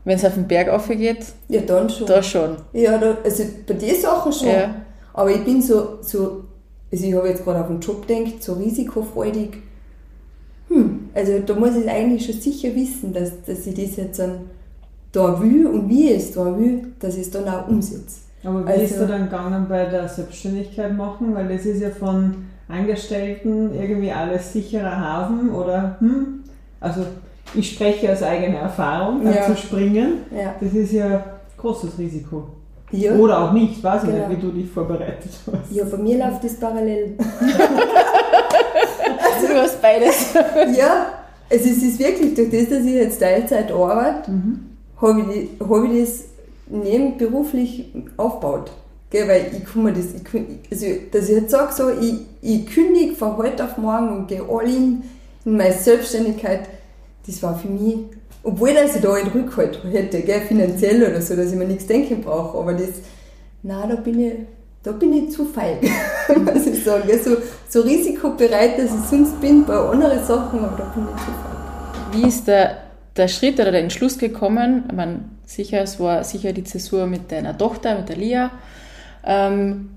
Wenn es auf den Berg aufgeht, Ja, dann schon. da schon. Ja, da, also bei den Sachen schon. Ja. Aber ich bin so, so also ich habe jetzt gerade auf den Job gedacht, so risikofreudig. Hm, also da muss ich eigentlich schon sicher wissen, dass, dass ich das jetzt dann da will und wie ich es da will, dass ich es dann auch umsetze. Aber wie Also- ist du dann gegangen bei der Selbstständigkeit machen? Weil das ist ja von Angestellten irgendwie alles sicherer Hafen oder hm? Also ich spreche aus eigener Erfahrung, da Ja. zu springen. Ja. Das ist ja großes Risiko. Ja, Oder auch nicht, weiß ich Genau. nicht, wie du dich vorbereitet hast. ja bei mir läuft das parallel. Du hast beides. ja, also es ist wirklich durch das, dass ich jetzt Teilzeit arbeite, habe hab ich das nebenberuflich aufgebaut. Gell, weil ich kann mir das, ich, also, dass ich jetzt sage, so, ich, ich kündige von heute auf morgen und gehe all in in meine Selbstständigkeit, das war für mich, obwohl dass ich da einen Rückhalt hätte, gell, finanziell oder so, dass ich mir nichts denken brauche, aber das, na, da bin ich, da bin ich zu feig, muss ich sagen. Gell, so, so risikobereit, dass ich sonst bin bei anderen Sachen, aber da bin ich zu feig. Wie ist der, der Schritt oder der Entschluss gekommen? Ich meine, sicher, es war sicher die Zäsur mit deiner Tochter, mit der Lia. Ähm,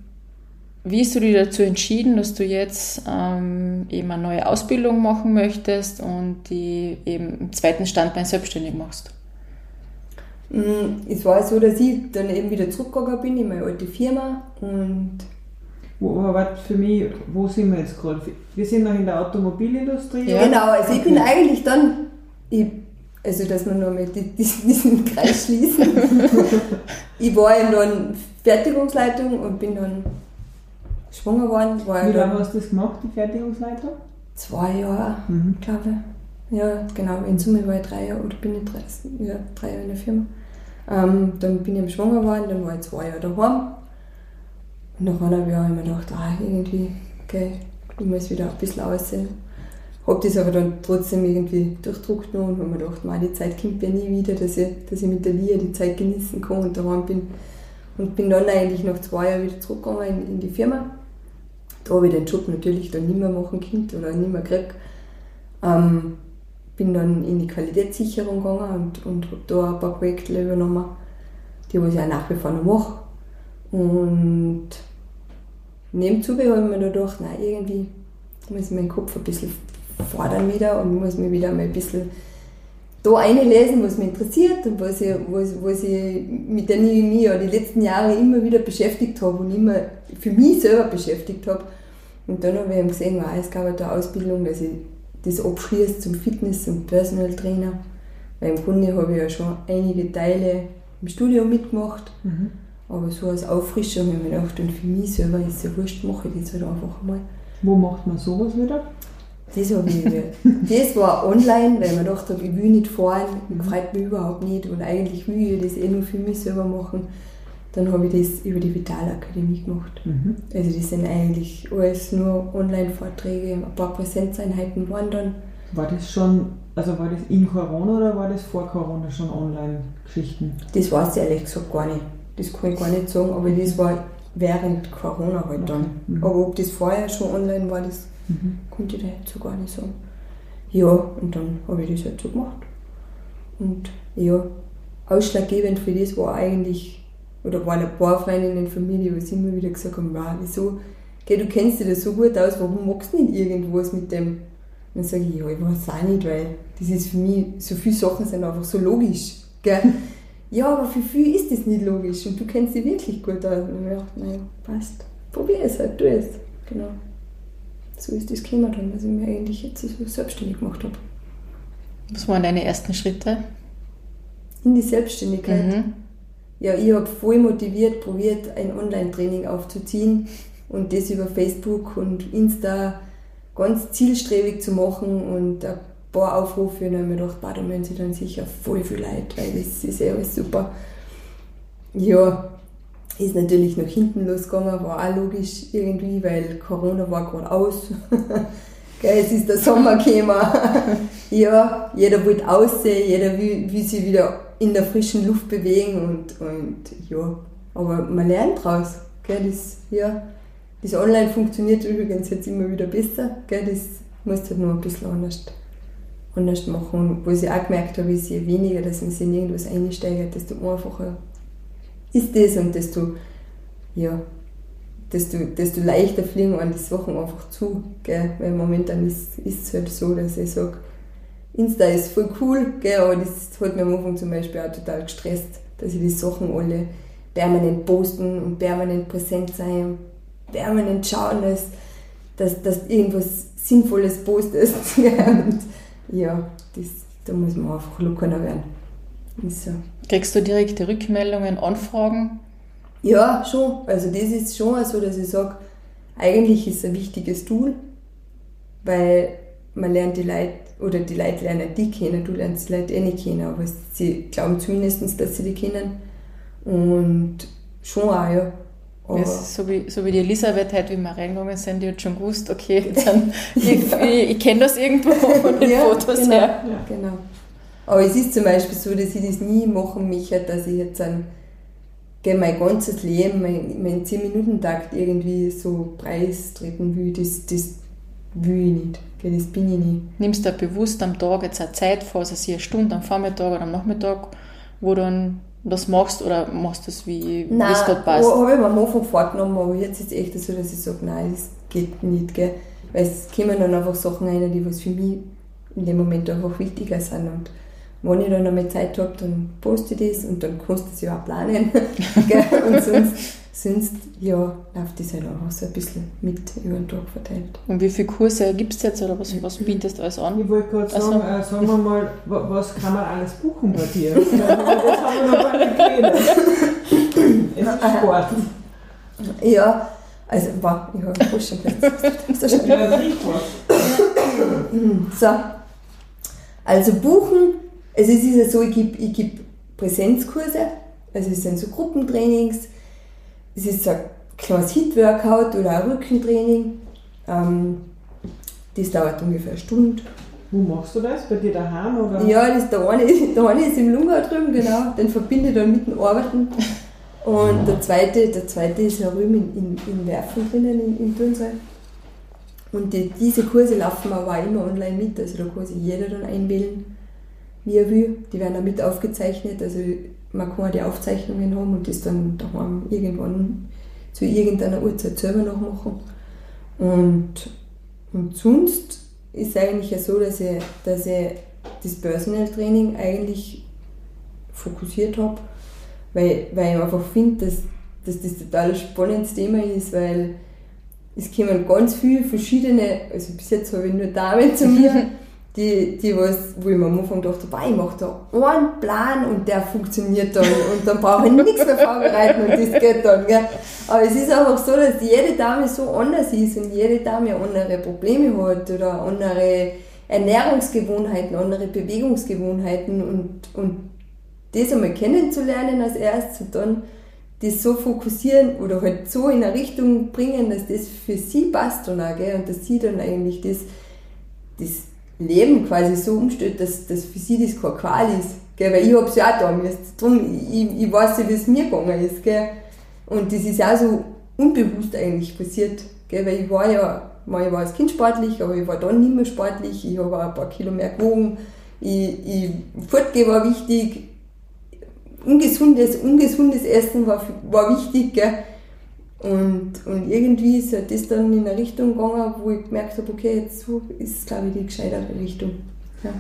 wie hast du dich dazu entschieden, dass du jetzt ähm, eben eine neue Ausbildung machen möchtest und die eben im zweiten Standbein selbstständig machst? Mm, Es war so, dass ich dann eben wieder zurückgegangen bin in meine alte Firma und Wo, aber für mich, wo sind wir jetzt gerade? Wir sind noch in der Automobilindustrie. Ja. Genau, also ich bin eigentlich dann, ich, also dass wir noch mal die, die, diesen Kreis schließen. ich war eben dann Fertigungsleitung und bin dann schwanger geworden. War Wie lange hast du das gemacht, die Fertigungsleitung? zwei Jahre, Mhm. glaube ich. Ja, genau, in Summe war ich drei Jahre, oder bin ich drei, ja, drei Jahre in der Firma. Ähm, dann bin ich schwanger geworden, dann war ich zwei Jahre daheim. Und nach eineinhalb Jahren habe ich mir gedacht, ah, irgendwie, okay, ich muss wieder ein bisschen aussehen. Habe das aber dann trotzdem irgendwie durchdruckt und habe mir gedacht, man, die Zeit kommt ja nie wieder, dass ich, dass ich mit der Lia die Zeit genießen kann und daheim bin. Und bin dann eigentlich nach zwei Jahren wieder zurückgegangen in, in die Firma. Da habe ich den Job natürlich dann nicht mehr machen können oder nicht mehr gekriegt. Ähm, bin dann in die Qualitätssicherung gegangen und, und habe da ein paar Projekte übernommen, die was ich auch nach wie vor noch mache. Und nebenzu habe ich mir da gedacht, nein, irgendwie muss ich meinen Kopf ein bisschen fordern wieder und muss mich wieder mal ein bisschen da einlesen, was mich interessiert und was ich, was, was ich mit der ich mich ja die letzten Jahre immer wieder beschäftigt habe und immer für mich selber beschäftigt habe. Und dann habe ich eben gesehen, wow, es gab halt eine Ausbildung, dass ich das abschließe zum Fitness- und Personal Trainer. Weil im Grunde habe ich ja schon einige Teile im Studium mitgemacht. Mhm. Aber so als Auffrischung habe ich mir gedacht, und für mich selber ist es ja wurscht, mache ich das halt einfach mal. Wo macht man sowas wieder? Das, habe ich, das war online, weil gedacht habe, ich will nicht fahren, gefällt mir überhaupt nicht und eigentlich will ich das eh nur für mich selber machen. Dann habe ich das über die Vitalakademie gemacht. Mhm. Also das sind eigentlich alles nur Online-Vorträge, ein paar Präsenzeinheiten waren dann. War das schon, also war das in Corona oder war das vor Corona schon Online-Geschichten? Das weiß ich ehrlich gesagt gar nicht. Das kann ich gar nicht sagen, aber das war während Corona halt dann. Mhm. Aber ob das vorher schon online war, das Mhm. konnte ich da jetzt so gar nicht sagen. Ja, und dann habe ich das halt so gemacht. Und ja, ausschlaggebend für das war eigentlich, oder waren ein paar Freundinnen von mir, die was immer wieder gesagt haben, wow, wieso, gell, du kennst dich da so gut aus, warum magst du nicht irgendwas mit dem? Und dann sage ich, ja, ich weiß auch nicht, weil das ist für mich, so viele Sachen sind einfach so logisch. Gell? Ja, aber für viele ist das nicht logisch und du kennst dich wirklich gut aus. Und ich gedacht, naja, passt. Probier es halt, tu es. Genau. So ist das gekommen dann, dass ich mir eigentlich jetzt so selbstständig gemacht habe. Was waren deine ersten Schritte? In die Selbstständigkeit. Mhm. Ja, ich habe voll motiviert probiert, ein Online-Training aufzuziehen und das über Facebook und Insta ganz zielstrebig zu machen und ein paar Aufrufe und dann habe ich mir gedacht, boah, da sich dann sicher voll viel Leute, weil das ist ja alles super. Ja, ist natürlich nach hinten losgegangen, war auch logisch irgendwie, weil Corona war gerade aus. Es ist der Sommer gekommen. ja, jeder wollte aussehen, jeder will, will sich wieder in der frischen Luft bewegen und, und ja, aber man lernt draus. Gell, das, ja, das Online funktioniert übrigens jetzt immer wieder besser. Gell, das musst du halt nur ein bisschen anders, anders machen. Und was ich auch gemerkt habe, ist, je weniger, dass man sich in irgendwas einsteigert, desto einfacher ist das und desto, ja, desto, desto leichter fliegen an die Sachen einfach zu. Gell? Weil momentan ist es halt so, dass ich sage, Insta ist voll cool, gell? aber das hat mir am Anfang zum Beispiel auch total gestresst, dass ich die Sachen alle permanent posten und permanent präsent sein und permanent schauen, dass, dass, dass irgendwas Sinnvolles postest. und ja, das, da muss man einfach lockerer werden. Ist so. Kriegst du direkte Rückmeldungen, Anfragen? Ja, schon. Also das ist schon so, dass ich sage, eigentlich ist es ein wichtiges Tool, weil man lernt die Leute, oder die Leute lernen die kennen, du lernst die Leute eh nicht kennen, aber sie glauben zumindest, dass sie die kennen. Und schon auch, ja. Ja, so, wie, so wie die Elisabeth heute, wie wir reingegangen sind, die hat schon gewusst, okay, sind, ich, ich, ich kenne das irgendwo von den Fotos genau, her. genau. Aber es ist zum Beispiel so, dass ich das nie machen möchte, dass ich jetzt ein, mein ganzes Leben, mein, mein 10-Minuten-Takt irgendwie so preistreten will. Das, das will ich nicht. Das bin ich nicht. Nimmst du bewusst am Tag jetzt eine Zeit vor, also eine Stunde am Vormittag oder am Nachmittag, wo du dann das machst oder machst du das wie es gerade passt? habe ich mir am Anfang vorgenommen, aber jetzt ist es echt so, dass ich sage, nein, das geht nicht. Gell? Weil es kommen dann einfach Sachen rein, die was für mich in dem Moment einfach wichtiger sind. Und wenn ich dann einmal Zeit habe, dann poste ich das und dann kannst du es ja auch planen. und sonst, sonst ja, läuft das halt einfach so ein bisschen mit über den Tag verteilt. Und wie viele Kurse gibt es jetzt oder was, was bietest du alles an? Ich wollte gerade Also- sagen, äh, sagen wir mal, wa- was kann man alles buchen bei dir? Das haben wir noch gar nicht geredet. Es ist Sport. Ja, also, wow, ich habe einen schon schnell. Ja, Sport. So, also buchen, also es ist ja so, ich gebe ich geb Präsenzkurse, also es sind so Gruppentrainings, es ist so ein kleines Hit-Workout oder ein Rückentraining, ähm, das dauert ungefähr eine Stunde. Wo machst du das? Bei dir daheim? Oder? Ja, das der eine, der eine ist im Lungau drüben, genau, den verbinde ich dann mit dem Arbeiten. Und der zweite, der zweite ist ja drüben in, in, in Werfen drinnen, in, in Turnsee. Und die, diese Kurse laufen aber auch immer online mit, also da kann sich jeder dann einwählen, er will. Die werden auch mit aufgezeichnet, also man kann auch die Aufzeichnungen haben und das dann daheim irgendwann zu irgendeiner Uhrzeit selber noch machen. Und, und sonst ist es eigentlich ja so, dass ich, dass ich das Personal Training eigentlich fokussiert habe, weil, weil ich einfach finde, dass, dass das total spannendes Thema ist, weil es kommen ganz viele verschiedene, also bis jetzt habe ich nur Damen zu mir, die, die was, wo ich mir am Anfang dachte, boah, ich mache da einen Plan und der funktioniert dann und dann brauche ich nichts mehr vorbereiten und das geht dann. Gell? Aber es ist einfach so, dass jede Dame so anders ist und jede Dame andere Probleme hat oder andere Ernährungsgewohnheiten, andere Bewegungsgewohnheiten und, und das einmal kennenzulernen als erstes und dann das so fokussieren oder halt so in eine Richtung bringen, dass das für sie passt und auch, gell? und dass sie dann eigentlich das, das Leben quasi so umstellt, dass, dass für sie das keine Qual ist. Gell? Weil ich habe es ja auch da müssen. Drum, ich, ich weiß ja, wie es mir gegangen ist. Gell? Und das ist auch so unbewusst eigentlich passiert. Gell? Weil ich war ja, mal, ich war als Kind sportlich, aber ich war dann nicht mehr sportlich. Ich habe auch ein paar Kilo mehr gewogen. Ich, ich, Fortgehen war wichtig. Ungesundes, ungesundes Essen war, war wichtig. Gell? Und, und irgendwie ist halt das dann in eine Richtung gegangen, wo ich gemerkt habe, okay, jetzt so ist, glaube ich, die gescheitere Richtung. Ja.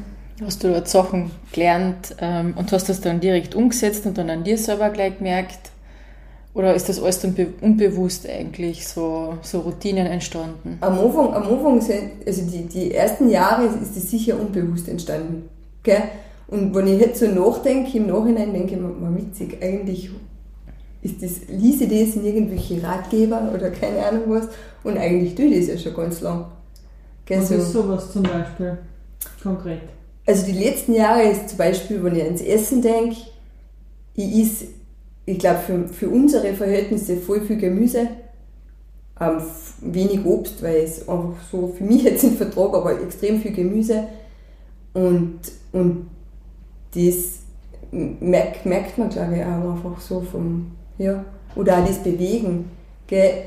Hast du dort Sachen gelernt ähm, und hast das dann direkt umgesetzt und dann an dir selber gleich gemerkt? Oder ist das alles dann be unbewusst eigentlich so, so Routinen entstanden? Am Anfang, am Anfang sind, also die, die ersten Jahre ist das sicher unbewusst entstanden. Gell? Und wenn ich jetzt so nachdenke, im Nachhinein denke ich mir, witzig, eigentlich ist das, lese das in irgendwelche Ratgeber oder keine Ahnung was und eigentlich tue ich das ja schon ganz lang. Gell, Was so- ist sowas zum Beispiel? Konkret. Also die letzten Jahre ist zum Beispiel, wenn ich ans Essen denke, ich is, ich glaube für, für unsere Verhältnisse voll viel Gemüse, ähm, wenig Obst, weil es einfach so für mich jetzt nicht vertrage, aber extrem viel Gemüse und, und das merkt, merkt man glaube ich auch einfach so vom, ja, oder auch das Bewegen, gell.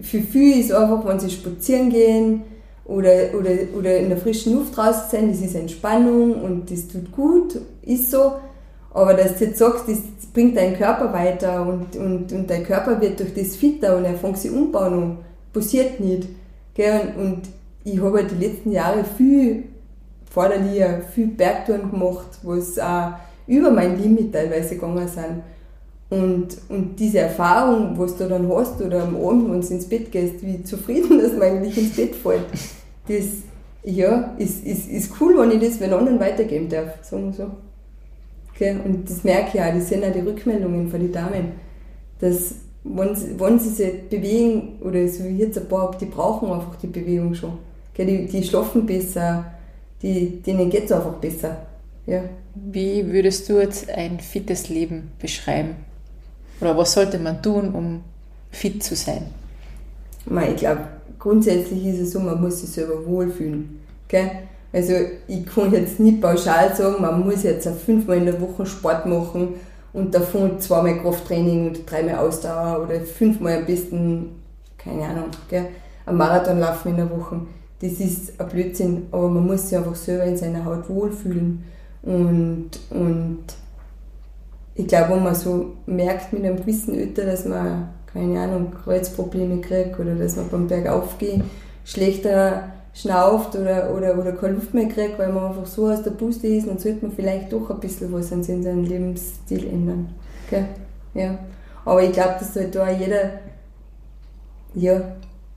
Für viele ist einfach, wenn sie spazieren gehen, oder, oder, oder in der frischen Luft draußen sein, das ist Entspannung und das tut gut, ist so. Aber dass du jetzt sagst, das bringt deinen Körper weiter und, und, und dein Körper wird durch das fitter und er fängt sich umbauen und passiert nicht. Gell? Und, und ich habe halt die letzten Jahre viel forderlicher, viel Bergtouren gemacht, wo es auch über mein Limit teilweise gegangen sind. Und, und diese Erfahrung, was du dann hast oder am Abend, wenn du ins Bett gehst, wie zufrieden, dass man eigentlich ins Bett fällt, das ja, ist, ist, ist cool, wenn ich das den anderen weitergeben darf, sagen wir so. Okay? Und das merke ich auch, das sind auch die Rückmeldungen von den Damen, dass wenn sie, wenn sie sich bewegen, oder so wie jetzt ein paar, die brauchen einfach die Bewegung schon. Okay? Die, die schlafen besser, die, denen geht es einfach besser. Ja. Wie würdest du jetzt ein fittes Leben beschreiben? Oder was sollte man tun, um fit zu sein? Ich glaube, grundsätzlich ist es so, man muss sich selber wohlfühlen. Gell? Also ich kann jetzt nicht pauschal sagen, man muss jetzt fünfmal in der Woche Sport machen und davon zweimal Krafttraining und dreimal Ausdauer oder fünfmal am besten, keine Ahnung. Gell? ein Marathon laufen in der Woche. Das ist ein Blödsinn, aber man muss sich einfach selber in seiner Haut wohlfühlen. Und, und ich glaube, wenn man so merkt mit einem gewissen Alter, dass man, keine Ahnung, Kreuzprobleme kriegt oder dass man beim Bergaufgehen schlechter schnauft oder, oder, oder keine Luft mehr kriegt, weil man einfach so aus der Puste ist, dann sollte man vielleicht doch ein bisschen was an seinem Lebensstil ändern. Okay? Ja. Aber ich glaube, dass halt da jeder ja,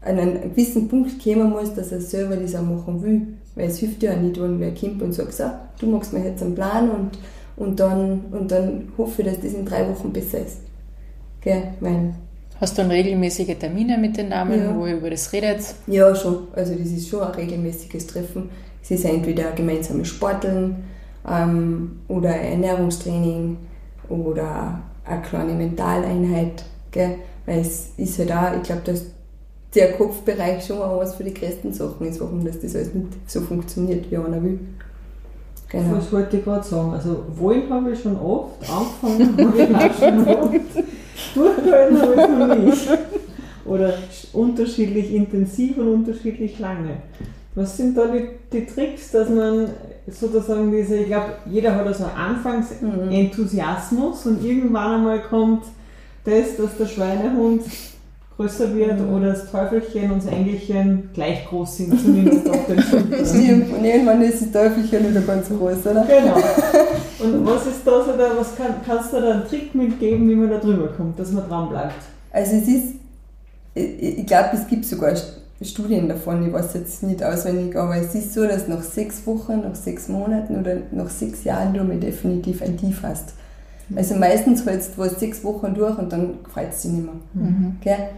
an einen gewissen Punkt kommen muss, dass er selber das auch machen will. Weil es hilft ja auch nicht, wenn wer kommt und sagt, so, du machst mir jetzt einen Plan und, und, dann, und dann hoffe ich, dass das in drei Wochen besser ist. Gell? Weil Hast du dann regelmäßige Termine mit den Damen, ja. wo ihr über das redet? Ja, schon. Also das ist schon ein regelmäßiges Treffen. Es ist entweder ein gemeinsames Sporteln ähm, oder Ernährungstraining oder eine kleine Mentaleinheit. Gell? Weil es ist halt auch, ich glaube, dass der Kopfbereich schon auch was für die größten Sachen ist, warum das, das alles nicht so funktioniert, wie einer will. Genau. Das wollte ich gerade sagen. Also wollen habe ich schon oft, angefangen habe ich auch schon oft, durchgehalten habe ich noch nicht. Oder unterschiedlich intensiv und unterschiedlich lange. Was sind da die, die Tricks, dass man sozusagen diese, ich glaube, jeder hat also Anfangsenthusiasmus und irgendwann einmal kommt das, dass der Schweinehund größer wird mhm. oder das Teufelchen und das Engelchen gleich groß sind, zumindest auf den Schultern. Stimmt, und irgendwann ist das Teufelchen wieder ganz groß, oder? Genau. Und was ist da so da, was kann, kannst du da einen Trick mitgeben, wie man da drüber kommt, dass man dran bleibt? Also es ist, ich, glaube, es gibt sogar Studien davon, ich weiß jetzt nicht auswendig, aber es ist so, dass nach sechs Wochen, nach sechs Monaten oder nach sechs Jahren du mal definitiv ein Tief hast. Also meistens hältst du was sechs Wochen durch und dann gefällt es dir nicht mehr. Mhm. Gell?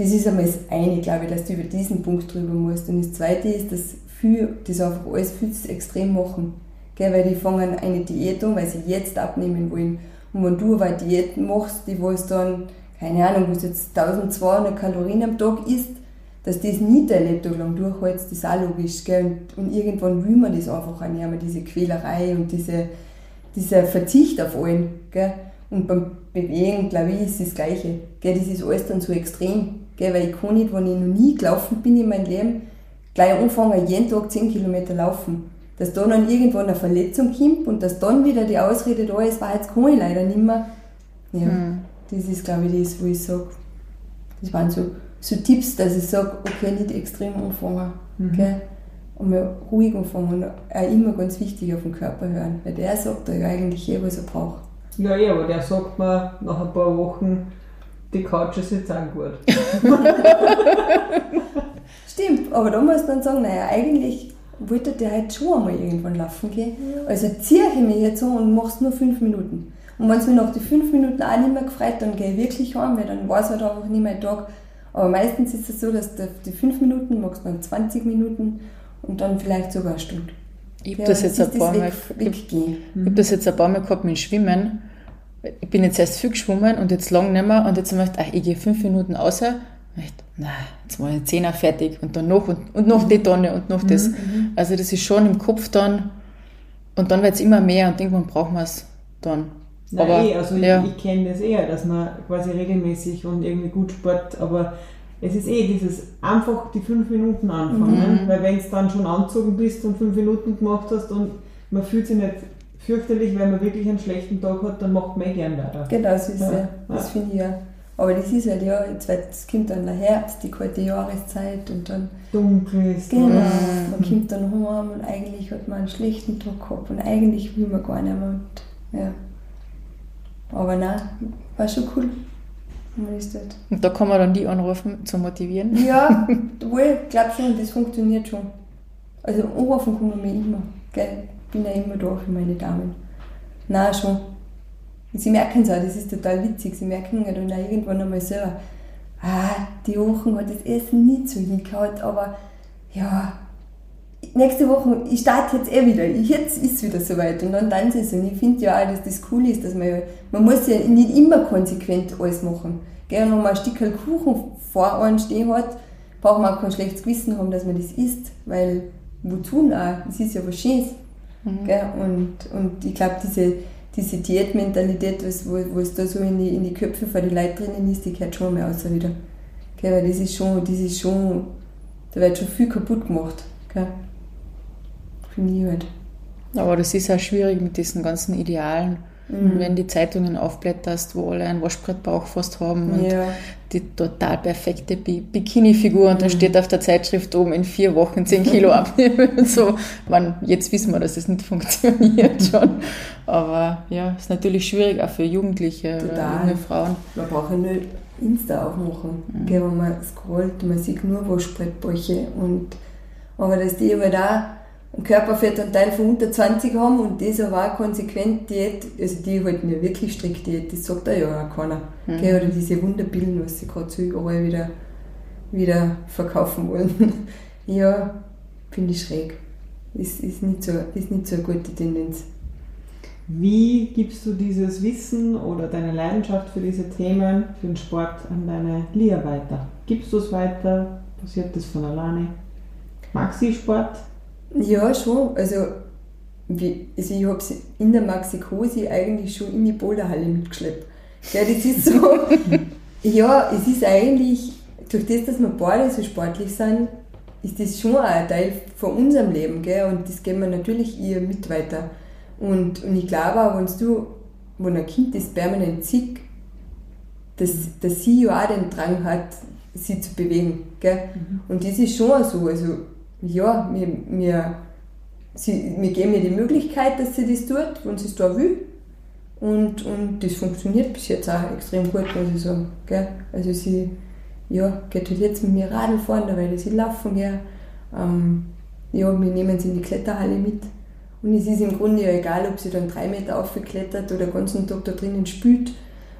Das ist einmal das eine, glaube ich, dass du über diesen Punkt drüber musst. Und das zweite ist, dass viele das einfach alles viel zu extrem machen. Gell? Weil die fangen eine Diät an, weil sie jetzt abnehmen wollen. Und wenn du aber Diät machst, die wo es dann, keine Ahnung, wo es jetzt 1200 Kalorien am Tag isst, dass das nicht dein Leben lang durchhältst, das ist auch logisch. Gell? Und, und irgendwann will man das einfach auch nicht mehr, diese Quälerei und diese, dieser Verzicht auf allen. Gell? Und beim Bewegen, glaube ich, ist das Gleiche. Gell? Das ist alles dann so extrem. Gell? Weil ich kann nicht, wenn ich noch nie gelaufen bin in meinem Leben, gleich anfangen, jeden Tag 10 Kilometer laufen. Dass da dann irgendwann eine Verletzung kommt und dass dann wieder die Ausrede da ist, war jetzt kann ich leider nicht mehr. Ja, mhm. das ist, glaube ich, das, wo ich sage, das waren so, so Tipps, dass ich sage, okay, nicht extrem anfangen. Mhm. Okay? Und mal ruhig anfangen und auch immer ganz wichtig auf den Körper hören, weil der sagt ja eigentlich eh, was er braucht. Ja, ja, aber der sagt mir nach ein paar Wochen, die Couch ist jetzt auch gut. Stimmt, aber da muss man sagen, naja, eigentlich wollte der halt schon einmal irgendwann laufen gehen. Also ziehe ich mich jetzt an und mache es nur fünf Minuten. Und wenn es mir nach den fünf Minuten auch nicht mehr gefreut, dann gehe ich wirklich heim, weil dann war es halt einfach nicht mein Tag. Aber meistens ist es so, dass du die fünf Minuten machst dann 20 Minuten und dann vielleicht sogar eine Stunde. Ich habe ja, das, jetzt ein paar Mal, ich, ich hab das jetzt ein paar Mal gehabt mit dem Schwimmen ich bin jetzt erst viel geschwommen und jetzt lang nicht mehr und jetzt habe ich ach, ich gehe fünf Minuten ich, na, jetzt mal Zehner fertig und dann noch und, und noch die Tonne und noch das. Mhm, mhm. Also das ist schon im Kopf dann und dann wird es immer mehr und irgendwann brauchen wir es dann. Nein, aber, eh, also ja. ich, ich kenne das eher, dass man quasi regelmäßig und irgendwie gut Sport, aber es ist eh dieses einfach die fünf Minuten anfangen, mhm. weil wenn es dann schon angezogen bist und fünf Minuten gemacht hast und man fühlt sich nicht fürchterlich, wenn man wirklich einen schlechten Tag hat, dann macht man eh gern weiter. Genau, das ist ja. ja. Das ja. finde ich ja. Aber das ist halt ja, jetzt es kommt dann der Herbst, die kalte Jahreszeit und dann. Dunkel ist Genau, mhm. man kommt dann heim und eigentlich hat man einen schlechten Tag gehabt und eigentlich will man gar nicht mehr. Und, ja. Aber nein, war schon cool. Und da kann man dann die anrufen, zu motivieren? Ja, wohl, ich glaube schon, das funktioniert schon. Also anrufen kann man mich immer. Gell? Bin ja immer da für meine Damen. Na schon. Sie merken es auch, das ist total witzig. Sie merken ja dann auch irgendwann einmal selber, ah, die Woche hat das Essen nicht so hingehauen, aber ja, nächste Woche, ich starte jetzt eh wieder, jetzt ist es wieder soweit und dann tanze ich Und ich finde ja auch, dass das cool ist, dass man, man muss ja nicht immer konsequent alles machen. Gell, wenn man ein Stück Kuchen vor einem stehen hat, braucht man auch kein schlechtes Gewissen haben, dass man das isst, weil wozu auch? Es ist ja was Schönes. Mhm. Und, und ich glaube, diese, diese Diätmentalität, wo, wo es da so in die, in die Köpfe von den Leuten drinnen ist, die gehört schon mal außer wieder. Gell, weil das ist schon, das ist schon, da wird schon viel kaputt gemacht. Gell? Finde ich halt. Aber das ist auch schwierig mit diesen ganzen Idealen. Mhm. Wenn die Zeitungen aufblätterst, wo alle einen Waschbrettbauch fast haben und Ja. die total perfekte Bi Bikini-Figur und dann steht auf der Zeitschrift oben in vier Wochen 10 Kilo abnehmen und so. Man, jetzt wissen wir, dass das nicht funktioniert schon. Aber ja, ist natürlich schwierig auch für Jugendliche oder Total. junge Frauen. Man braucht ja nur Insta aufmachen, gell, wenn man scrollt, man sieht nur Waschbrettbäuche und aber dass die aber da einen Körperfettanteil von unter 20 haben und das auch konsequent Diät, also die halten ja wirklich strikt Diät, das sagt ja auch keiner. Gell, oder diese Wunderpillen, was sie gerade so überall wieder, wieder verkaufen wollen. ja, finde ich schräg. Ist, ist, nicht so, ist nicht so eine gute Tendenz. Wie gibst du dieses Wissen oder deine Leidenschaft für diese Themen, für den Sport an deine Lia weiter? Gibst du es weiter? Passiert das von alleine? Mag sie Sport? Ja, schon. Also, wie, also ich habe sie in der Maxikose eigentlich schon in die Boulderhalle mitgeschleppt. Gell, das ist so. ja, es ist eigentlich, durch das, dass wir beide so sportlich sind, ist das schon auch ein Teil von unserem Leben. Gell? Und das geben wir natürlich ihr mit weiter. Und, und ich glaube auch, wenn du, wenn ein Kind das permanent sieht, dass, dass sie ja auch den Drang hat, sie zu bewegen. Gell? Und das ist schon so. Also, ja, wir, wir, sie, wir geben ihr die Möglichkeit, dass sie das tut, wenn sie es da will. Und, und das funktioniert bis jetzt auch extrem gut, muss ich sagen. Gell? Also sie ja, geht halt jetzt mit mir Radl fahren, da weil sie laufen her. Ähm, ja, wir nehmen sie in die Kletterhalle mit. Und es ist im Grunde ja egal, ob sie dann drei Meter aufgeklettert oder den ganzen Tag da drinnen spült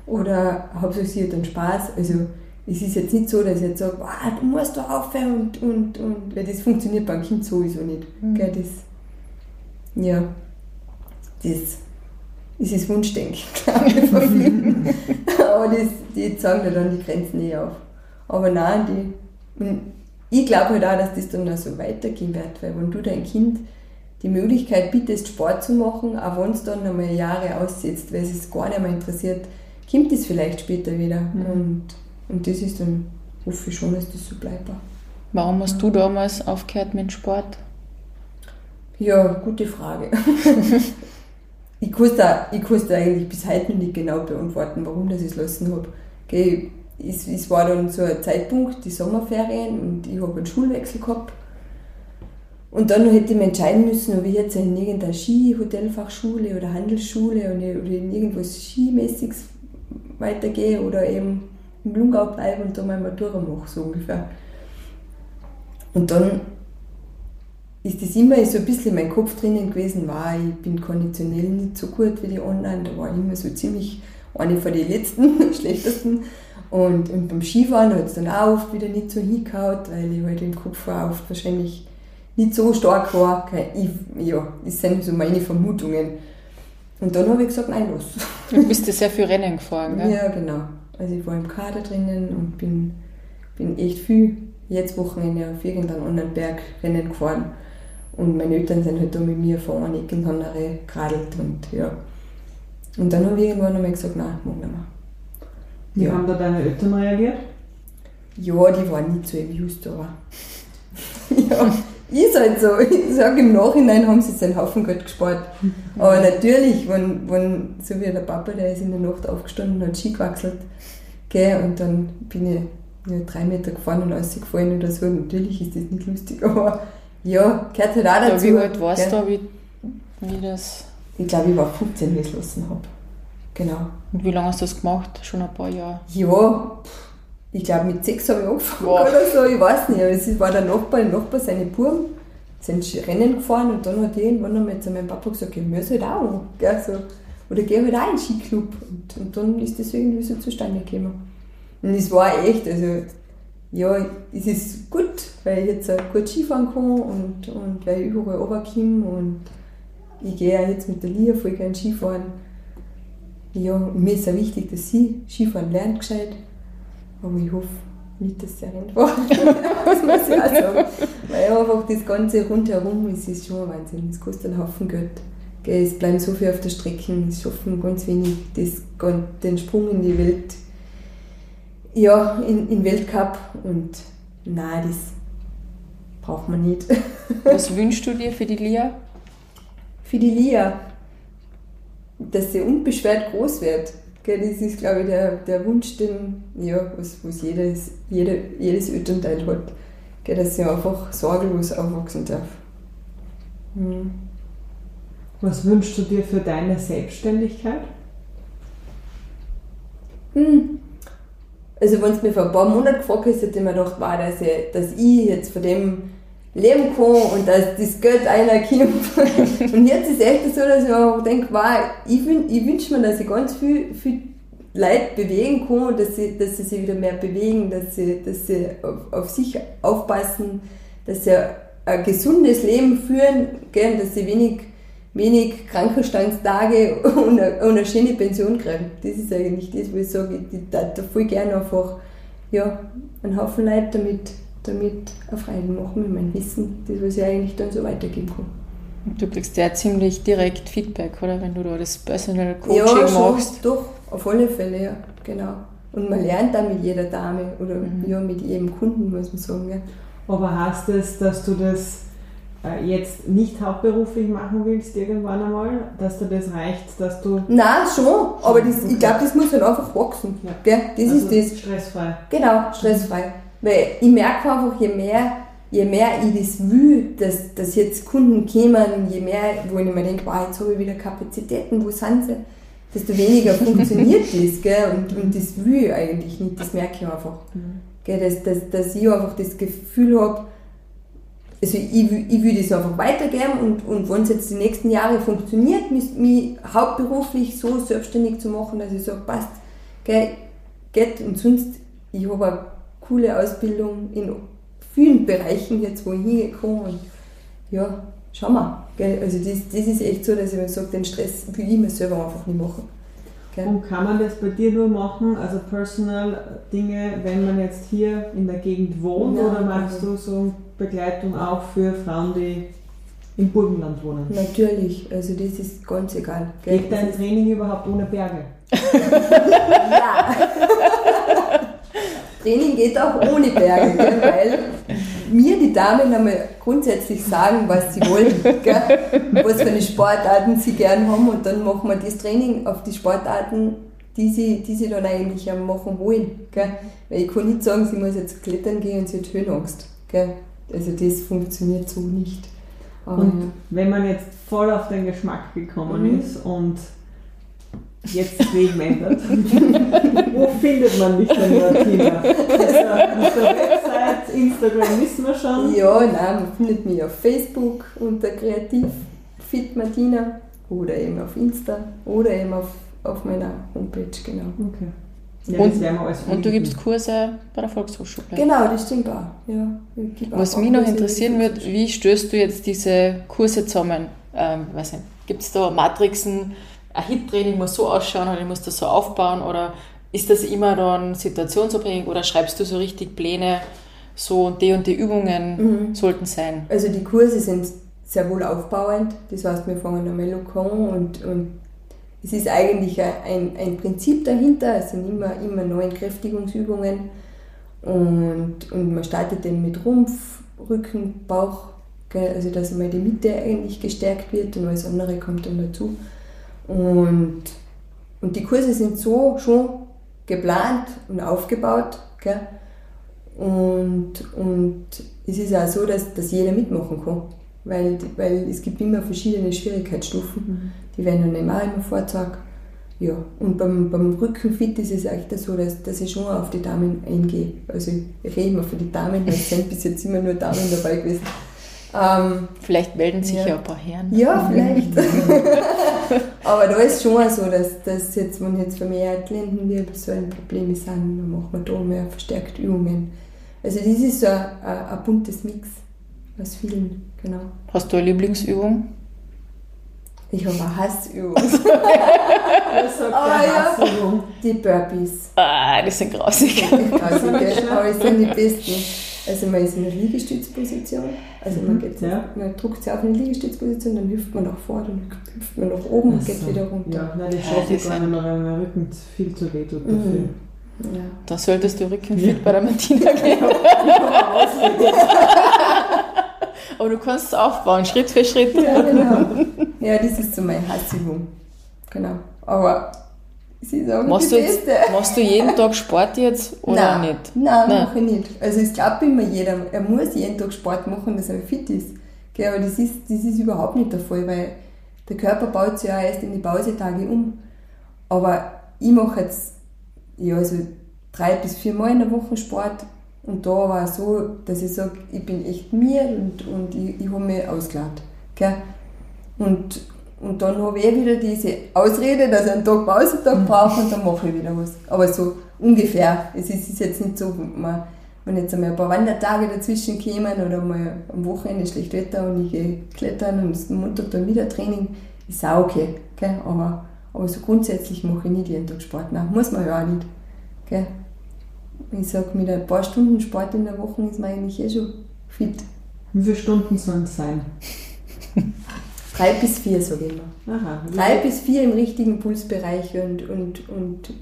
oder hauptsächlich sie hat dann Spaß. Also es ist jetzt nicht so, dass ich jetzt sage, "Ah, du musst da aufhören und, und, und, weil das funktioniert beim Kind sowieso nicht. Gell, das, ja, das ist das Wunschdenken, glaube ich, von vielen. Aber das, die zeigen da dann die Grenzen nicht auf. Aber nein, die, ich glaube halt auch, dass das dann noch so weitergehen wird, weil wenn du dein Kind die Möglichkeit bietest, Sport zu machen, auch wenn es dann einmal Jahre aussetzt, weil es es gar nicht mehr interessiert, kommt es vielleicht später wieder. Und, und das ist dann, hoffe ich schon, dass das so bleibt. Warum hast du damals aufgehört mit Sport? Ja, gute Frage. ich kann da, ich kann's da eigentlich bis heute noch nicht genau beantworten, warum das ich es lassen habe. Okay, es, es war dann so ein Zeitpunkt, die Sommerferien, und ich habe einen Schulwechsel gehabt. Und dann hätte ich mich entscheiden müssen, ob ich jetzt in irgendeiner Ski-Hotelfachschule oder Handelsschule oder oder in irgendwas Skimäßiges weitergehe oder eben im Lungau bleibe und da meine Matura mache, so ungefähr. Und dann ist das immer so ein bisschen in meinem Kopf drinnen gewesen, war, ich bin konditionell nicht so gut wie die anderen, da war ich immer so ziemlich eine von den letzten, schlechtesten. Und, und beim Skifahren hat es dann auch oft wieder nicht so hingehauen, weil ich halt im Kopf auch oft wahrscheinlich nicht so stark war. Ich, ja, das sind so meine Vermutungen. Und dann habe ich gesagt, nein, los. Du bist ja sehr viel Rennen gefahren, gell? Ja, genau. Also ich war im Kader drinnen und bin, bin echt viel jetzt Wochenende auf irgendeinem anderen Berg Rennen gefahren. Und meine Eltern sind halt da mit mir einer Ecke in die andere geradelt und ja. Und dann habe ich irgendwann einmal gesagt, nein, mag nicht mehr. Wie Ja. haben da deine Eltern reagiert? Ja, die waren nicht so amused, aber ja, ist halt so. Ich sage im Nachhinein haben sie seinen Haufen Geld gespart. Aber natürlich, wenn, wenn, so wie der Papa, der ist in der Nacht aufgestanden und hat Ski gewechselt, gell, und dann bin ich ja, drei Meter gefahren und alles gefallen oder so, natürlich ist das nicht lustig, aber ja, gehört halt auch Ja, dazu. wie alt warst gell. du, wie, wie das... Ich glaube, ich war 15, wie ich es lassen habe. Genau. Und wie lange hast du das gemacht? Schon ein paar Jahre. Ja, ich glaube mit sechs habe ich angefangen Wow. oder so, ich weiß nicht. Aber es war der Nachbar, der Nachbar, seine Buben sind Rennen gefahren und dann hat er irgendwann einmal zu meinem Papa gesagt, ich muss halt auch. Gell, so. Oder geh halt auch in den Skiclub. Und, und dann ist das irgendwie so zustande gekommen. Und es war echt, also ja, es ist gut, weil ich jetzt auch gut Skifahren kann und, und weil ich überall runterkomme und ich gehe auch jetzt mit der Lia voll gerne Skifahren. Ja, mir ist auch wichtig, dass sie Skifahren lernt gescheit. Aber ich hoffe nicht, dass sie rennt war. das muss ich auch sagen. Weil einfach das Ganze rundherum ist, ist schon ein Wahnsinn. Es kostet einen Haufen Geld. Es bleiben so viel auf der Strecke, es schaffen ganz wenig, das, den Sprung in die Welt ja, in, in Weltcup und nein, das braucht man nicht. Was wünschst du dir für die Lia? Für die Lia, dass sie unbeschwert groß wird. Gell, das ist, glaube ich, der, der Wunsch, den, ja, was, was jedes, jede, jedes Elternteil hat. Gell, dass sie einfach sorglos aufwachsen darf. Mhm. Was wünschst du dir für deine Selbstständigkeit? Hm. Also wenn es mir vor ein paar Monaten gefragt hast, hätte ich mir gedacht, wow, dass, ich, dass ich jetzt von dem leben kann und dass das Geld einer kommt. und jetzt ist es echt so, dass ich auch denke, wow, ich, ich wünsche mir, dass ich ganz viel, viel Leute bewegen kann, dass sie, dass sie sich wieder mehr bewegen, dass sie, dass sie auf, auf sich aufpassen, dass sie ein gesundes Leben führen, gell, dass sie wenig wenig Krankenstandstage und eine, und eine schöne Pension kriegen. Das ist eigentlich das, was ich sage. Ich würde voll gerne einfach ja, einen Haufen Leute damit, damit auf Reisen machen mit meinem Wissen, das, was ich eigentlich dann so weitergeben kann. Du kriegst ja ziemlich direkt Feedback, oder? Wenn du da das Personal Coaching ja, schon, machst. doch, auf alle Fälle, ja, genau. Und man lernt dann mit jeder Dame oder mhm. ja, mit jedem Kunden, muss man sagen. Ja. Aber heißt das, dass du das jetzt nicht hauptberuflich machen willst irgendwann einmal, dass dir das reicht, dass du... Nein, schon, aber das, ich glaube, das muss halt einfach wachsen. Ja. Gell? Das also ist das. Stressfrei. Genau, stressfrei. Weil ich merke einfach, je mehr, je mehr ich das will, dass, dass jetzt Kunden kommen, je mehr, wo ich mir denke, wow, jetzt habe ich wieder Kapazitäten, wo sind sie? Desto weniger funktioniert das, gell? Und, und das will ich eigentlich nicht, das merke ich einfach. Mhm. Gell? Dass, dass, dass ich einfach das Gefühl habe, also ich, ich will das einfach weitergeben und, und wenn es jetzt die nächsten Jahre funktioniert, mich, mich hauptberuflich so selbstständig zu machen, dass ich sage, passt, gell, geht und sonst, ich habe eine coole Ausbildung in vielen Bereichen jetzt, wo ich hingekommen und ja, schau mal, gell, also das, das ist echt so, dass ich mir sage, den Stress will ich mir selber einfach nicht machen. Gell. Und kann man das bei dir nur machen, also personal Dinge, wenn man jetzt hier in der Gegend wohnt ja, oder machst du so Begleitung auch für Frauen, die im Burgenland wohnen? Natürlich, also das ist ganz egal. Gell? Geht dein Training überhaupt ohne Berge? ja. Training geht auch ohne Berge, gell? weil mir die Damen einmal grundsätzlich sagen, was sie wollen, gell? was für eine Sportarten sie gern haben und dann machen wir das Training auf die Sportarten, die sie, die sie dann eigentlich machen wollen. Gell? Weil ich kann nicht sagen, sie muss jetzt klettern gehen und sie hat Höhenangst. Gell? Also das funktioniert so nicht. Aber und wenn man jetzt voll auf den Geschmack gekommen mhm. ist und jetzt Leben ändert, wo findet man dich denn, Martina? Auf der Website, Instagram wissen wir schon. Ja, nein, man findet mich auf Facebook unter Kreativ Fit Martina oder eben auf Insta oder eben auf, auf meiner Homepage, genau. Okay. Ja, und, und, du gibst Kurse bei der Volkshochschule. Genau, das stimmt auch. Ja, Was mich noch interessieren wird, wie stößt du jetzt diese Kurse zusammen? Ähm, Gibt es da Matrixen, ein Hit-Training muss so ausschauen oder ich muss das so aufbauen oder ist das immer dann situationsabhängig oder schreibst du so richtig Pläne, so und die und die Übungen mhm. sollten sein? Also die Kurse sind sehr wohl aufbauend, das heißt, wir fangen einmal an und, und es ist eigentlich ein, ein Prinzip dahinter, es sind immer, immer neue Kräftigungsübungen und, und man startet dann mit Rumpf, Rücken, Bauch, also dass einmal die Mitte eigentlich gestärkt wird und alles andere kommt dann dazu. Und, und die Kurse sind so schon geplant und aufgebaut. Gell? Und, und es ist auch so, dass, dass jeder mitmachen kann, weil, weil es gibt immer verschiedene Schwierigkeitsstufen. Mhm. Die werden dann auch immer vorgezeigt. Ja, und beim, beim Rückenfit ist es echt so, dass, dass ich schon auf die Damen eingehe. Also ich rede immer für die Damen, weil es sind bis jetzt immer nur Damen dabei gewesen. Ähm, vielleicht melden sich ja. ja ein paar Herren. Ja, vielleicht. Aber da ist schon so, dass, dass jetzt, wenn jetzt vermehrt Lendenwirbelsäulenprobleme sind, dann machen wir da mehr verstärkt Übungen. Also das ist so ein, ein, ein buntes Mix aus vielen, genau. Hast du eine Lieblingsübung? Ich habe eine Hassübung. Sagt Aber ja, die Burpees. Ah, die sind grausig. grausig aber es sind die besten. Also man ist in der Liegestützposition, also man, mhm, geht, ja. man drückt sich auf eine Liegestützposition, dann hüpft man nach vorne, dann hüpft man nach oben und geht wieder runter. Ja, nein, das schaffe ich gar nicht mehr, weil mein Rücken viel zu weh tut dafür. Mhm. Ja. Da solltest du rückenfit bei der Martina gehen. Aber du kannst es aufbauen, Schritt für Schritt. Ja, genau. Ja, das ist so meine Hassübung. Genau. Aber sie ist auch Machst die du, jetzt, Beste. machst du jeden Tag Sport jetzt oder Nein, nicht? Nein, Nein. mache ich nicht. Also es glaubt immer jeder, er muss jeden Tag Sport machen, dass er fit ist. Gell, aber das ist, das ist überhaupt nicht der Fall, weil der Körper baut sich ja erst in die Pausetage um. Aber ich mache jetzt ja, also drei bis vier Mal in der Woche Sport und da war es so, dass ich sage, ich bin echt mir und, und ich, ich habe mich ausgeladen. Gell? Und, und dann habe ich eh wieder diese Ausrede, dass ich einen Tag Pausetag brauche und dann mache ich wieder was. Aber so ungefähr. Es ist, ist jetzt nicht so, man, wenn jetzt einmal ein paar Wandertage dazwischen kämen oder mal am Wochenende schlecht Wetter und ich gehe klettern und am Montag dann wieder Training, ist auch okay. Gell? Aber, aber so grundsätzlich mache ich nicht jeden Tag Sport. Nein, muss man ja auch nicht. Gell? Ich sage, mit ein paar Stunden Sport in der Woche ist man eigentlich eh schon fit. Wie viele Stunden sollen es sein? Drei bis vier, sage ich immer. Aha. Drei bis vier im richtigen Pulsbereich und, und, und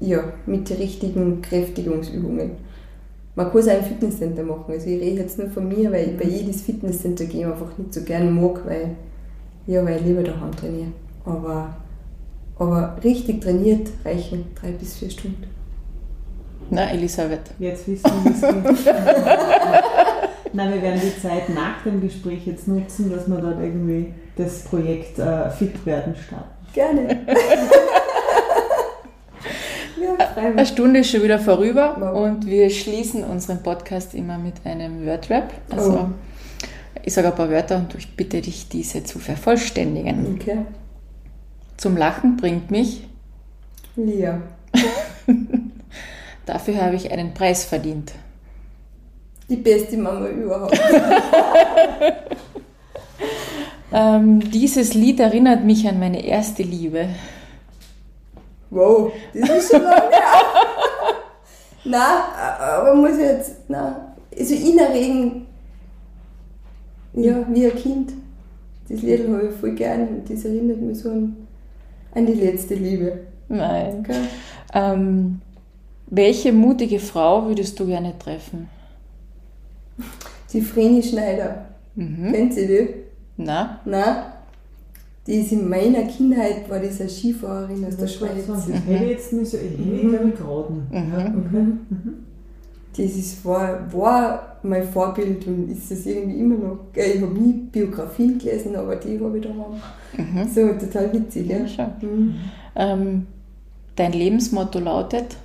ja, mit den richtigen Kräftigungsübungen. Man kann es auch im Fitnesscenter machen. Also ich rede jetzt nur von mir, weil ich bei jedes Fitnesscenter gehe einfach nicht so gerne mag, weil, ja, weil ich lieber daheim trainiere. Aber, aber richtig trainiert reichen drei bis vier Stunden. Na, Elisabeth. Jetzt wissen wir, wie es geht. Nein, wir werden die Zeit nach dem Gespräch jetzt nutzen, dass wir dort irgendwie das Projekt äh, Fit werden starten. Gerne. ja, Eine Stunde ist schon wieder vorüber Wow. und wir schließen unseren Podcast immer mit einem Wordrap. Also Oh. ich sage ein paar Wörter und ich bitte dich, diese zu vervollständigen. Okay. Zum Lachen bringt mich, Lia. dafür habe ich einen Preis verdient. Die beste Mama überhaupt. Ähm, dieses Lied erinnert mich an meine erste Liebe. Wow, das ist schon lange her. Nein, aber muss ich jetzt, nein. Also innerregen, ja, wie ein Kind. Das Lied habe ich voll gern und das erinnert mich so an, an die letzte Liebe. Nein. Okay. Ähm, welche mutige Frau würdest du gerne treffen? Die Vreni Schneider. Mhm. Kennt sie die? Na? Nein. Die ist in meiner Kindheit, war das eine Skifahrerin aus der Das Schweiz. Das hätte ich jetzt nicht so, ich hätte ich geraten. Mhm. Das ist, war, war mein Vorbild und ist es irgendwie immer noch. Gell, Ich habe nie Biografien gelesen, aber die habe ich da. Mhm. So, total witzig, Ja, ja. schon. Mhm. Ähm, dein Lebensmotto lautet?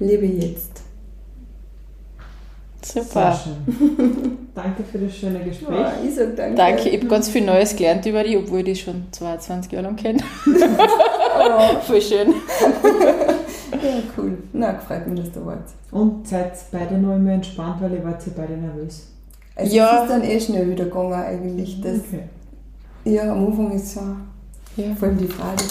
Lebe jetzt. Super. Danke für das schöne Gespräch. Ja, ich sag danke. Danke, ich habe ganz viel Neues gelernt über dich, obwohl ich dich schon 22 Jahre lang kenne. Voll schön. Ja, cool. Na, freut mich, dass du warst. Und seid beide noch immer entspannt, weil ihr wart ja beide nervös. Also Ja. es ist dann eh schnell wieder gegangen eigentlich. Das, Okay. Ja, am Anfang ist so Ja. vor allem die Frage.